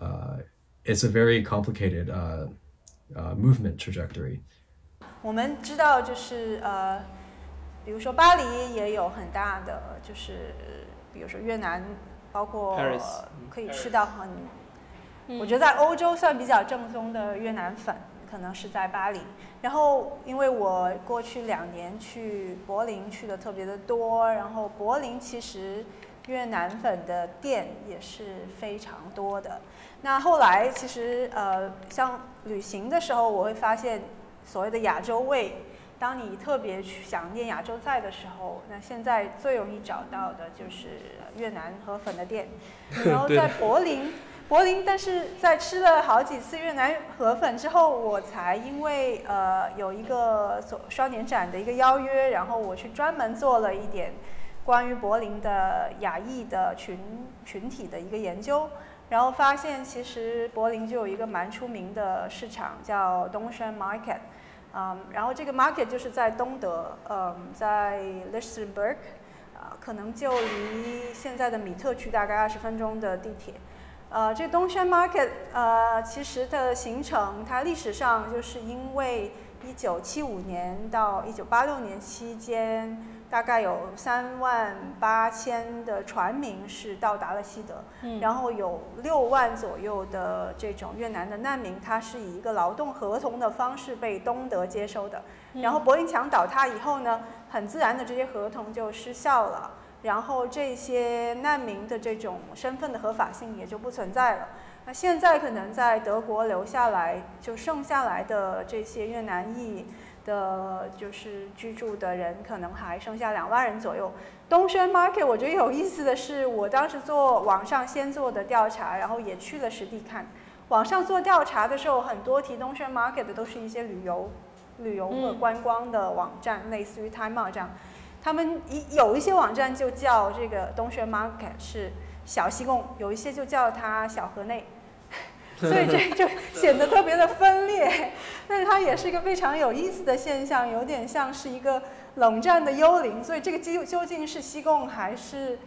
uh, it's a very complicated uh, uh, movement trajectory. 我们知道，就是呃，比如说巴黎也有很大的，就是 比如说越南，包括可以吃到很，我觉得在欧洲算比较正宗的越南粉，可能是在巴黎。然后因为我过去两年去柏林去的特别的多，然后柏林其实越南粉的店也是非常多的。那后来其实呃，像旅行的时候，我会发现所谓的亚洲味，当你特别去想念亚洲菜的时候，那现在最容易找到的就是越南河粉的店。(laughs) 然后在柏林，柏林，但是在吃了好几次越南河粉之后，我才因为呃有一个所双年展的一个邀约，然后我去专门做了一点关于柏林的亚裔的群群体的一个研究。然后发现，其实柏林就有一个蛮出名的市场，叫东山 Market，嗯，然后这个 Market 就是在东德，嗯，在 l i s h t e n b e r g 啊、可能就离现在的米特区大概二十分钟的地铁。呃，这东山 Market，呃，其实的形成，它历史上就是因为一九七五年到一九八六年期间，大概有三万八千的船民是到达了西德，嗯然后有六万左右的这种越南的难民，他是以一个劳动合同的方式被东德接收的。然后柏林墙倒塌以后呢，很自然的这些合同就失效了，然后这些难民的这种身份的合法性也就不存在了。那现在可能在德国留下来就剩下来的这些越南裔的，就是居住的人，可能还剩下两万人左右。东轩 Market 我觉得有意思的是，我当时做网上先做的调查，然后也去了实地看。网上做调查的时候，很多提东轩 Market 的都是一些旅游、旅游和嗯观光的网站，类似于 Time Out 这样。他们一有一些网站就叫这个东轩 Market 是小西贡，有一些就叫它小河内。所以这 (laughs) 就显得特别的分裂，但是它也是一个非常有意思的现象，有点像是一个冷战的幽灵。所以这个究究竟是西贡还是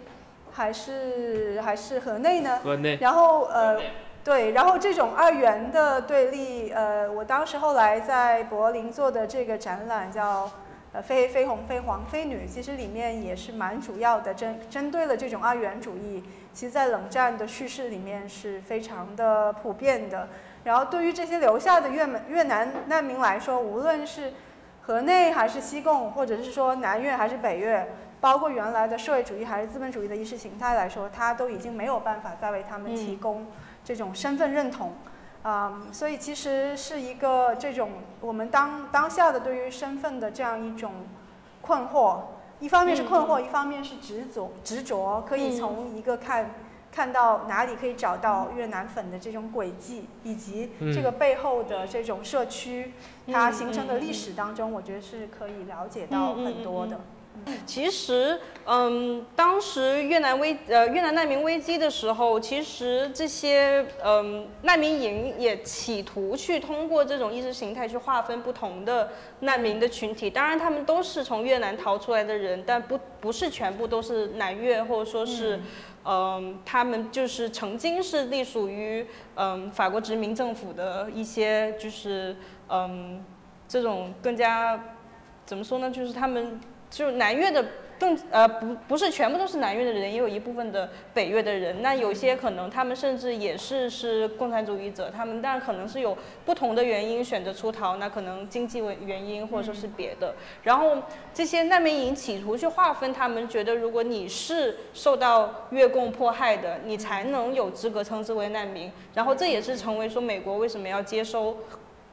还是还是河内呢？河内然后呃，对，然后这种二元的对立，呃，我当时后来在柏林做的这个展览叫呃非非红非黄非女，其实里面也是蛮主要的针针对了这种二元主义，其实在冷战的叙事里面是非常的普遍的。然后对于这些留下的越南越南难民来说，无论是河内还是西贡，或者是说南越还是北越，包括原来的社会主义还是资本主义的意识形态来说，它都已经没有办法再为他们提供这种身份认同。啊、所以其实是一个这种我们当当下的对于身份的这样一种困惑，一方面是困惑，一方面是执着执着，可以从一个看。看到哪里可以找到越南粉的这种轨迹，以及这个背后的这种社区，它形成的历史当中，我觉得是可以了解到很多的。其实，嗯，当时越南危呃越南难民危机的时候，其实这些嗯难民营也企图去通过这种意识形态去划分不同的难民的群体。当然，他们都是从越南逃出来的人，但不不是全部都是南越，或者说是。嗯，他们就是曾经是隶属于嗯法国殖民政府的一些，就是嗯这种更加怎么说呢？就是他们就南越的。更呃不不是全部都是南越的人，也有一部分的北越的人。那有些可能他们甚至也是是共产主义者，他们但可能是有不同的原因选择出逃，那可能经济原因或者说是别的。然后这些难民营企图去划分他们，觉得如果你是受到越共迫害的，你才能有资格称之为难民。然后这也是成为说美国为什么要接收。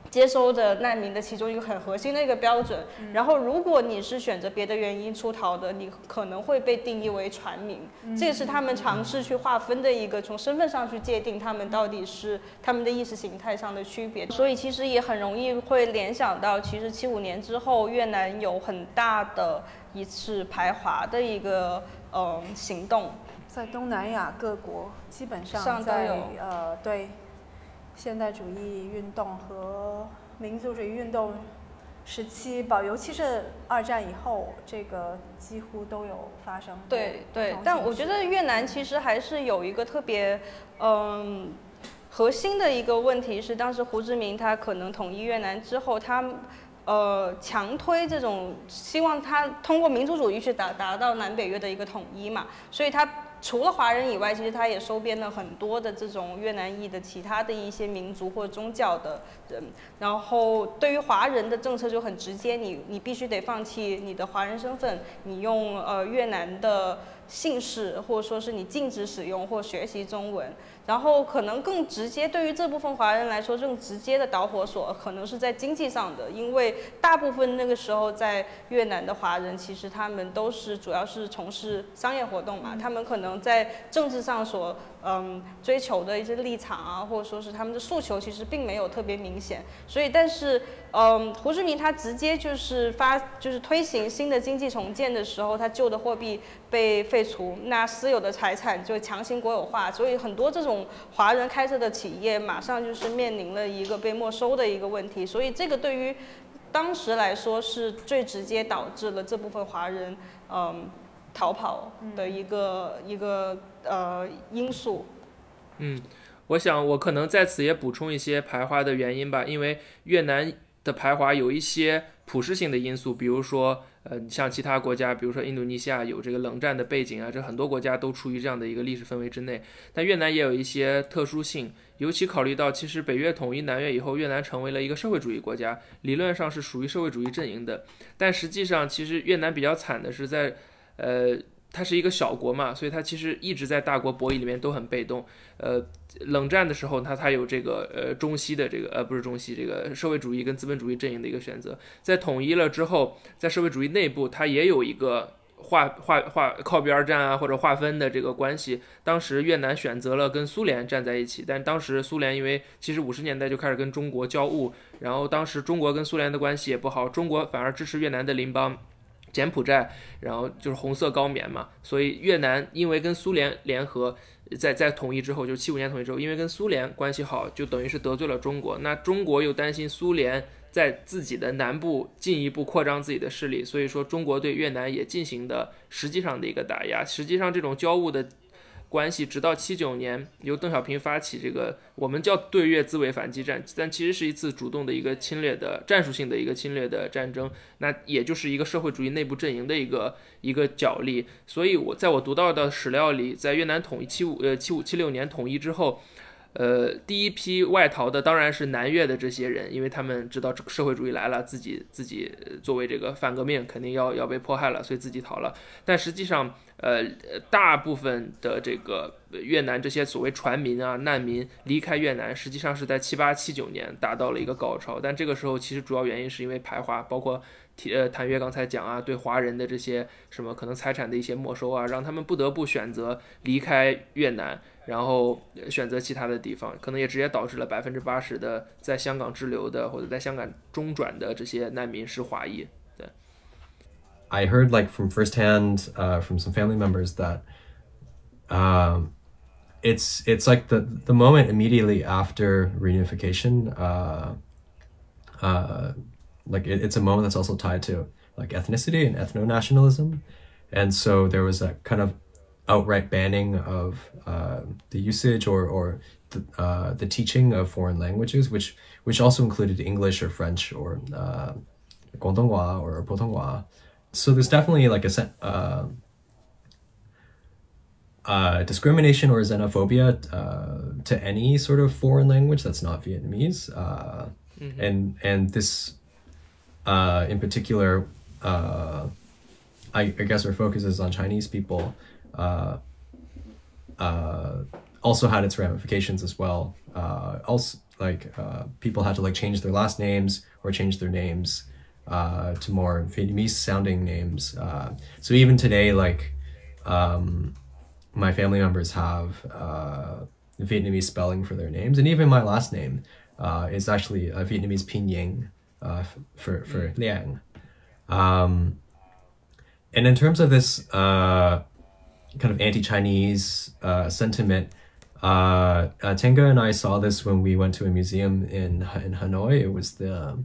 接收的难民的其中一个很核心的一个标准。然后，如果你是选择别的原因出逃的，你可能会被定义为船民。这也是他们尝试去划分的一个，从身份上去界定他们到底是他们的意识形态上的区别。所以，其实也很容易会联想到，其实七五年之后，越南有很大的一次排华的一个呃行动，在东南亚各国基本上在呃对。现代主义运动和民族主义运动时期，保尤其是二战以后，这个几乎都有发生。对对，但我觉得越南其实还是有一个特别嗯核心的一个问题是，当时胡志明他可能统一越南之后，他呃强推这种希望他通过民族主义去达达到南北越的一个统一嘛，所以他。除了华人以外，其实他也收编了很多的这种越南裔的其他的一些民族或宗教的人。然后对于华人的政策就很直接，你你必须得放弃你的华人身份，你用呃越南的姓氏，或者说是你禁止使用或学习中文。然后可能更直接，对于这部分华人来说，更直接的导火索可能是在经济上的，因为大部分那个时候在越南的华人，其实他们都是主要是从事商业活动嘛，他们可能在政治上所。嗯，追求的一些立场啊，或者说是他们的诉求，其实并没有特别明显。所以，但是，嗯，胡志明他直接就是发，就是推行新的经济重建的时候，他旧的货币被废除，那私有的财产就强行国有化，所以很多这种华人开设的企业，马上就是面临了一个被没收的一个问题。所以，这个对于当时来说，是最直接导致了这部分华人，嗯。逃跑的一个一个呃因素。嗯，我想我可能在此也补充一些排华的原因吧，因为越南的排华有一些普适性的因素，比如说呃像其他国家，比如说印度尼西亚有这个冷战的背景啊，这很多国家都处于这样的一个历史氛围之内。但越南也有一些特殊性，尤其考虑到其实北越统一南越以后，越南成为了一个社会主义国家，理论上是属于社会主义阵营的，但实际上其实越南比较惨的是在。呃，它是一个小国嘛，所以它其实一直在大国博弈里面都很被动。呃，冷战的时候，它它有这个呃中西的这个呃不是中西这个社会主义跟资本主义阵营的一个选择。在统一了之后，在社会主义内部，它也有一个划划划靠边站啊或者划分的这个关系。当时越南选择了跟苏联站在一起，但当时苏联因为其实五十年代就开始跟中国交恶，然后当时中国跟苏联的关系也不好，中国反而支持越南的邻邦。柬埔寨，然后就是红色高棉嘛，所以越南因为跟苏联联合，在在统一之后，就七五年统一之后，因为跟苏联关系好，就等于是得罪了中国。那中国又担心苏联在自己的南部进一步扩张自己的势力，所以说中国对越南也进行的实际上的一个打压。实际上这种交恶的。关系直到七九年，由邓小平发起这个我们叫对越自卫反击战，但其实是一次主动的一个侵略的战术性的一个侵略的战争，那也就是一个社会主义内部阵营的一个一个角力。所以我在我读到的史料里，在越南统一七五呃七五七六年统一之后。呃，第一批外逃的当然是南越的这些人，因为他们知道社会主义来了，自己自己作为这个反革命，肯定要要被迫害了，所以自己逃了。但实际上，呃，大部分的这个越南这些所谓船民啊、难民离开越南，实际上是在七八七九年达到了一个高潮。但这个时候，其实主要原因是因为排华，包括提呃谭越刚才讲啊，对华人的这些什么可能财产的一些没收啊，让他们不得不选择离开越南。然后选择其他的地方，可能也直接导致了百分之八十的在香港滞留的或者在香港中转的这些难民是华裔。对。I heard like from firsthand uh, from some family members that um, it's it's like the the moment immediately after reunification. Uh, uh, like it, it's a moment that's also tied to like ethnicity and ethno nationalism, and so there was a kind of outright banning of uh, the usage or, or the, uh, the teaching of foreign languages, which which also included English or French or uh, Guangdonghua or Putonghua. So there's definitely like a uh, uh, discrimination or xenophobia uh, to any sort of foreign language that's not Vietnamese, uh, and and this uh, in particular, uh, I, I guess our focus is on Chinese people. Uh, uh, also had its ramifications as well. Uh, also, like uh, people had to like change their last names or change their names uh, to more Vietnamese sounding names. Uh, so even today, like um, my family members have uh, Vietnamese spelling for their names, and even my last name uh, is actually a Vietnamese pinyin uh, for for Liang. Um, and in terms of this uh, kind of anti-Chinese uh, sentiment, uh, uh, Tenga and I saw this when we went to a museum in in Hanoi. It was the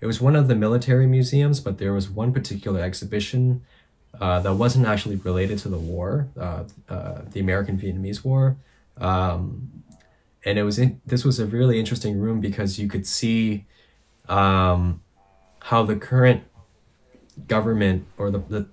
it was one of the military museums, but there was one particular exhibition uh, that wasn't actually related to the war, uh, uh, the American Vietnamese War. Um, and it was in, this was a really interesting room because you could see um, how the current government or the, the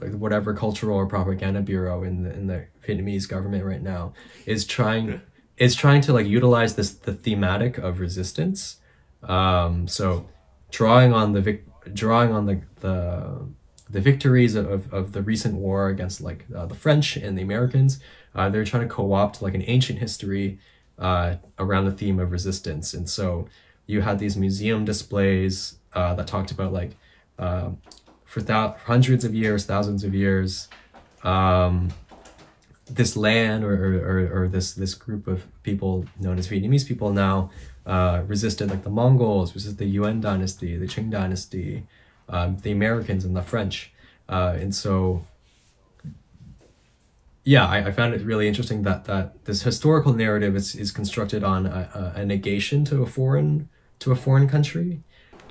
like whatever cultural or propaganda bureau in the in the Vietnamese government right now is trying is trying to like utilize this the thematic of resistance. Um, so drawing on the vic- drawing on the the the victories of, of the recent war against like uh, the French and the Americans, uh, they're trying to co-opt like an ancient history uh, around the theme of resistance. And so you had these museum displays uh, that talked about like uh, for thou- hundreds of years, thousands of years, um, this land or, or, or, this this group of people known as Vietnamese people now uh, resisted like the Mongols, resisted the Yuan dynasty, the Qing dynasty, um, the Americans and the French, uh, and so yeah, I, I found it really interesting that that this historical narrative is, is constructed on a, a negation to a foreign to a foreign country.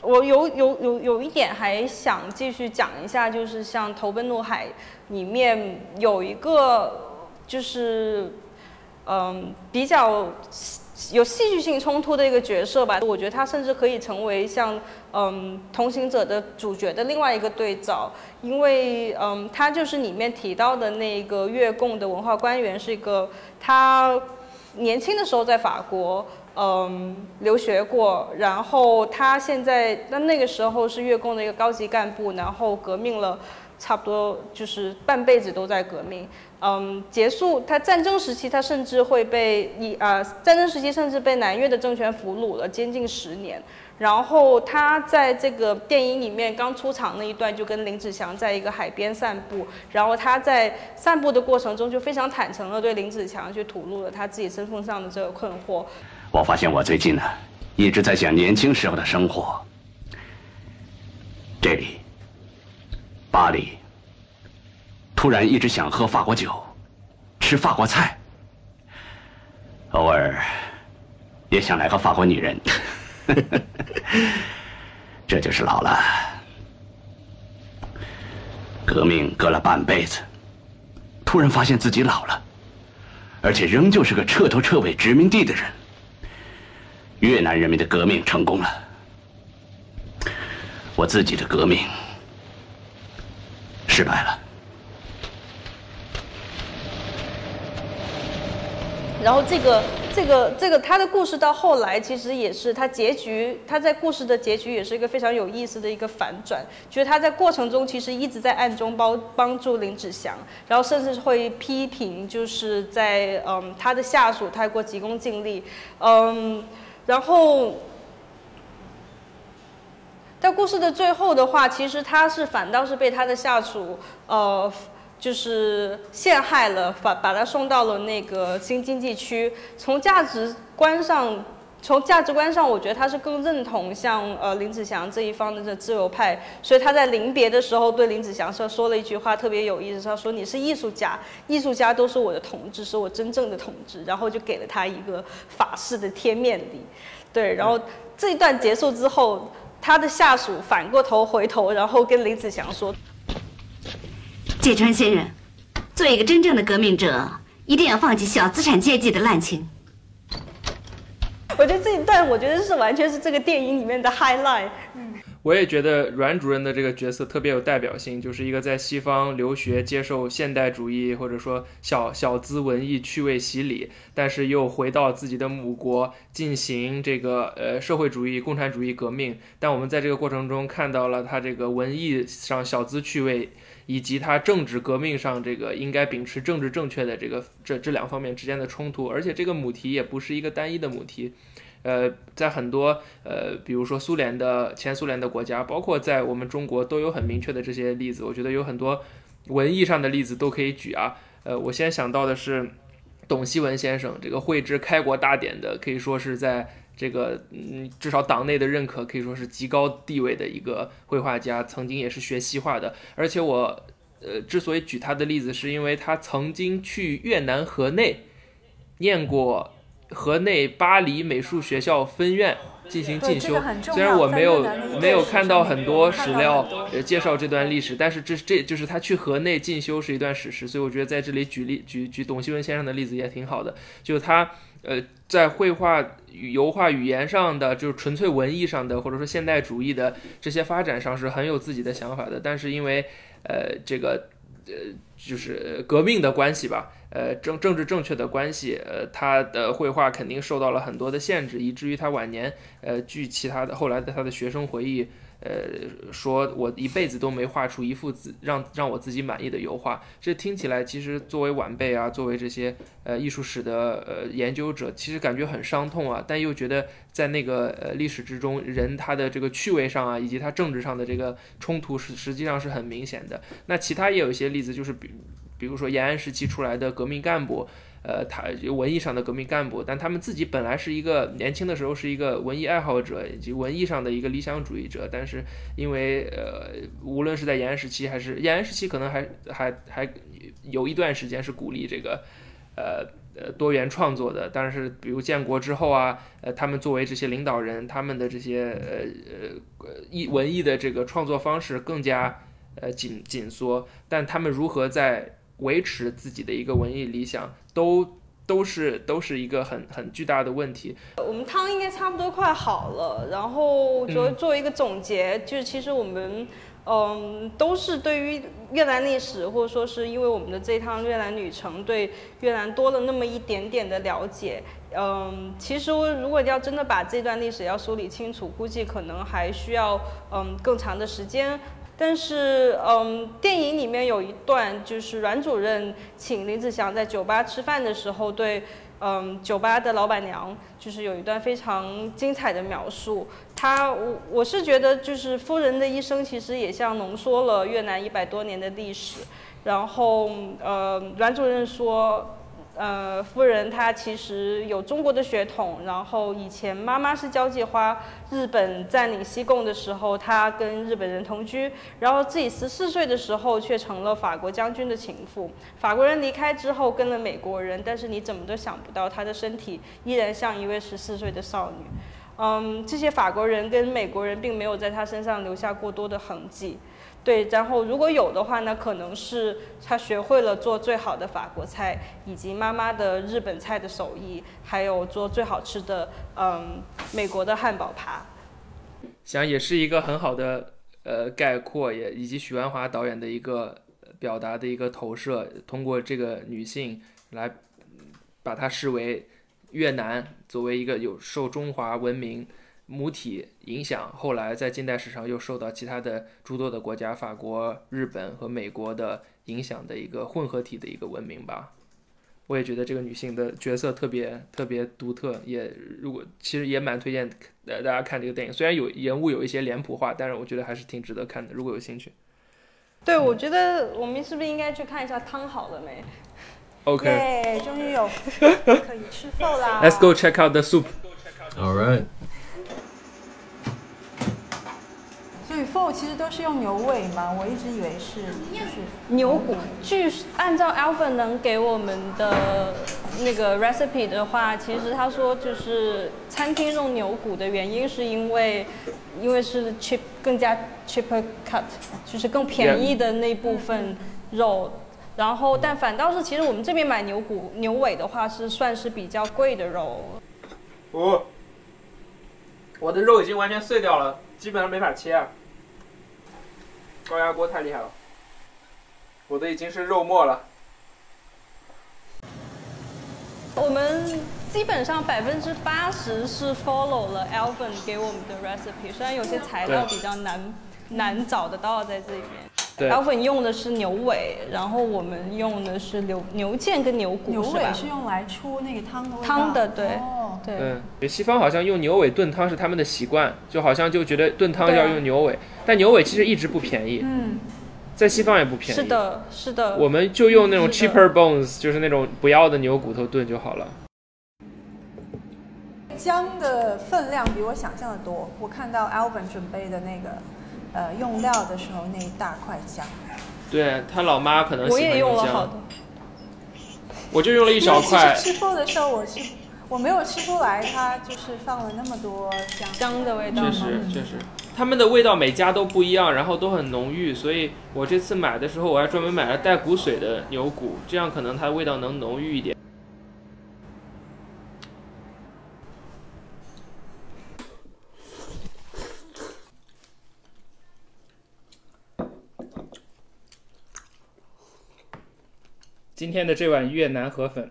我有有有有一点还想继续讲一下，就是像《投奔怒海》里面有一个就是嗯比较有戏剧性冲突的一个角色吧，我觉得他甚至可以成为像嗯同行者的主角的另外一个对照，因为嗯他就是里面提到的那个越共的文化官员是一个他年轻的时候在法国。嗯，留学过，然后他现在那那个时候是越共的一个高级干部，然后革命了，差不多就是半辈子都在革命。嗯，结束他战争时期，他甚至会被以啊、战争时期甚至被南越的政权俘虏了，监禁十年。然后他在这个电影里面刚出场那一段，就跟林子祥在一个海边散步，然后他在散步的过程中就非常坦诚的对林子祥去吐露了他自己身份上的这个困惑。我发现我最近呢，一直在想年轻时候的生活。这里，巴黎，突然一直想喝法国酒，吃法国菜，偶尔也想来个法国女人。(laughs) 这就是老了，革命隔了半辈子，突然发现自己老了，而且仍旧是个彻头彻尾殖民地的人。越南人民的革命成功了，我自己的革命失败了。然后这个这个这个他的故事到后来其实也是他结局，他在故事的结局也是一个非常有意思的一个反转，就是他在过程中其实一直在暗中帮帮助林子祥，然后甚至会批评就是在嗯他的下属太过急功近利，嗯，然后。在故事的最后的话，其实他是反倒是被他的下属，呃，就是陷害了，把把他送到了那个新经济区。从价值观上，从价值观上，我觉得他是更认同像呃林子祥这一方的这自由派，所以他在临别的时候对林子祥说说了一句话特别有意思，他说你是艺术家，艺术家都是我的同志，是我真正的同志，然后就给了他一个法式的贴面礼，对，然后这一段结束之后。他的下属反过头回头，然后跟林子祥说：“芥川先生，做一个真正的革命者，一定要放弃小资产阶级的滥情。” (laughs) 我觉得这一段，我觉得是完全是这个电影里面的 highlight。嗯我也觉得阮主任的这个角色特别有代表性，就是一个在西方留学、接受现代主义或者说小小资文艺趣味洗礼，但是又回到自己的母国进行这个呃社会主义、共产主义革命。但我们在这个过程中看到了他这个文艺上小资趣味，以及他政治革命上这个应该秉持政治正确的这个这这两方面之间的冲突。而且这个母题也不是一个单一的母题。呃，在很多呃，比如说苏联的前苏联的国家，包括在我们中国，都有很明确的这些例子。我觉得有很多文艺上的例子都可以举啊。呃，我先想到的是董希文先生，这个绘制开国大典的，可以说是在这个嗯，至少党内的认可，可以说是极高地位的一个绘画家，曾经也是学西画的。而且我呃，之所以举他的例子，是因为他曾经去越南河内念过。河内巴黎美术学校分院进行进修，虽然我没有没有看到很多史料呃介绍这段历史，但是这这就是他去河内进修是一段史实，所以我觉得在这里举例举举董希文先生的例子也挺好的，就他呃在绘画、油画语言上的，就是纯粹文艺上的，或者说现代主义的这些发展上是很有自己的想法的，但是因为呃这个呃就是革命的关系吧。呃，政政治正确的关系，呃，他的绘画肯定受到了很多的限制，以至于他晚年，呃，据其他的后来的他的学生回忆。呃，说我一辈子都没画出一幅自让让我自己满意的油画，这听起来其实作为晚辈啊，作为这些呃艺术史的呃研究者，其实感觉很伤痛啊，但又觉得在那个呃历史之中，人他的这个趣味上啊，以及他政治上的这个冲突实实际上是很明显的。那其他也有一些例子，就是比比如说延安时期出来的革命干部。呃，他文艺上的革命干部，但他们自己本来是一个年轻的时候是一个文艺爱好者以及文艺上的一个理想主义者，但是因为呃，无论是在延安时期还是延安时期，可能还还还有一段时间是鼓励这个呃呃多元创作的，但是比如建国之后啊，呃，他们作为这些领导人，他们的这些呃呃艺文艺的这个创作方式更加呃紧紧缩，但他们如何在维持自己的一个文艺理想，都都是都是一个很很巨大的问题。我们汤应该差不多快好了，然后作作为一个总结，就是其实我们嗯都是对于越南历史，或者说是因为我们的这一趟越南旅程，对越南多了那么一点点的了解。嗯，其实如果要真的把这段历史要梳理清楚，估计可能还需要嗯更长的时间。但是，嗯，电影里面有一段，就是阮主任请林子祥在酒吧吃饭的时候，对，嗯，酒吧的老板娘，就是有一段非常精彩的描述。他，我我是觉得，就是夫人的一生其实也像浓缩了越南一百多年的历史。然后，呃，阮主任说。呃，夫人她其实有中国的血统，然后以前妈妈是交际花，日本占领西贡的时候，她跟日本人同居，然后自己十四岁的时候却成了法国将军的情妇。法国人离开之后跟了美国人，但是你怎么都想不到她的身体依然像一位十四岁的少女。嗯，这些法国人跟美国人并没有在她身上留下过多的痕迹。对，然后如果有的话呢，可能是他学会了做最好的法国菜，以及妈妈的日本菜的手艺，还有做最好吃的嗯美国的汉堡扒。想也是一个很好的呃概括，也以及许鞍华导演的一个表达的一个投射，通过这个女性来把她视为越南作为一个有受中华文明。母体影响，后来在近代史上又受到其他的诸多的国家，法国、日本和美国的影响的一个混合体的一个文明吧。我也觉得这个女性的角色特别特别独特，也如果其实也蛮推荐呃大家看这个电影。虽然有人物有一些脸谱化，但是我觉得还是挺值得看的。如果有兴趣，对，我觉得我们是不是应该去看一下汤好了没？OK，终于有 (laughs) 可以吃饭啦。Let's go check out the soup. All right. 所以 for 其实都是用牛尾嘛，我一直以为是就是牛骨。据按照 Alvin 能给我们的那个 recipe 的话，其实他说就是餐厅用牛骨的原因是因为因为是 cheap 更加 cheaper cut，就是更便宜的那部分肉。然后但反倒是其实我们这边买牛骨牛尾的话是算是比较贵的肉。我我的肉已经完全碎掉了，基本上没法切啊。高压锅太厉害了，我的已经是肉末了。我们基本上百分之八十是 follow 了 Alvin 给我们的 recipe，虽然有些材料比较难难找得到在这里面。对 Alvin 用的是牛尾，然后我们用的是牛牛腱跟牛骨，牛是吧尾是用来出那个汤的味道。汤的对哦，对。嗯，西方好像用牛尾炖汤是他们的习惯，就好像就觉得炖汤要用牛尾，但牛尾其实一直不便宜，嗯，在西方也不便宜。是，的，是的。我们就用那种 cheaper bones，就是那种不要的牛骨头炖就好了。姜的分量比我想象的多。我看到 Alvin 准备的那个呃用料的时候，那一大块姜，对他老妈可能喜我也欢用了好多，我就用了一小块吃播的时候我是我没有吃出来，它就是放了那么多姜。姜的味道确？实确实，他们的味道每家都不一样，然后都很浓郁，所以我这次买的时候我还专门买了带骨髓的牛骨，这样可能它的味道能浓郁一点。今天的这碗越南河粉，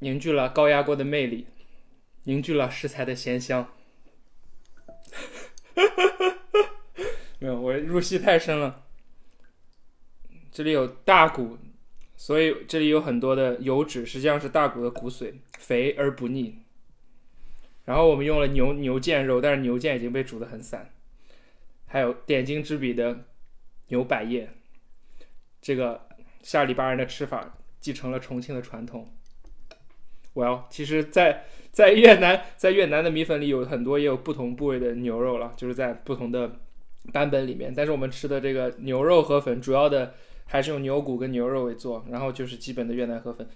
凝聚了高压锅的魅力，凝聚了食材的咸香。(laughs) 没有，我入戏太深了。这里有大骨，所以这里有很多的油脂，实际上是大骨的骨髓，肥而不腻。然后我们用了牛牛腱肉，但是牛腱已经被煮得很散。还有点睛之笔的牛百叶，这个下里巴人的吃法继承了重庆的传统。Well，其实在，在越南，在越南的米粉里有很多也有不同部位的牛肉了，就是在不同的版本里面。但是我们吃的这个牛肉河粉，主要的还是用牛骨跟牛肉为做，然后就是基本的越南河粉。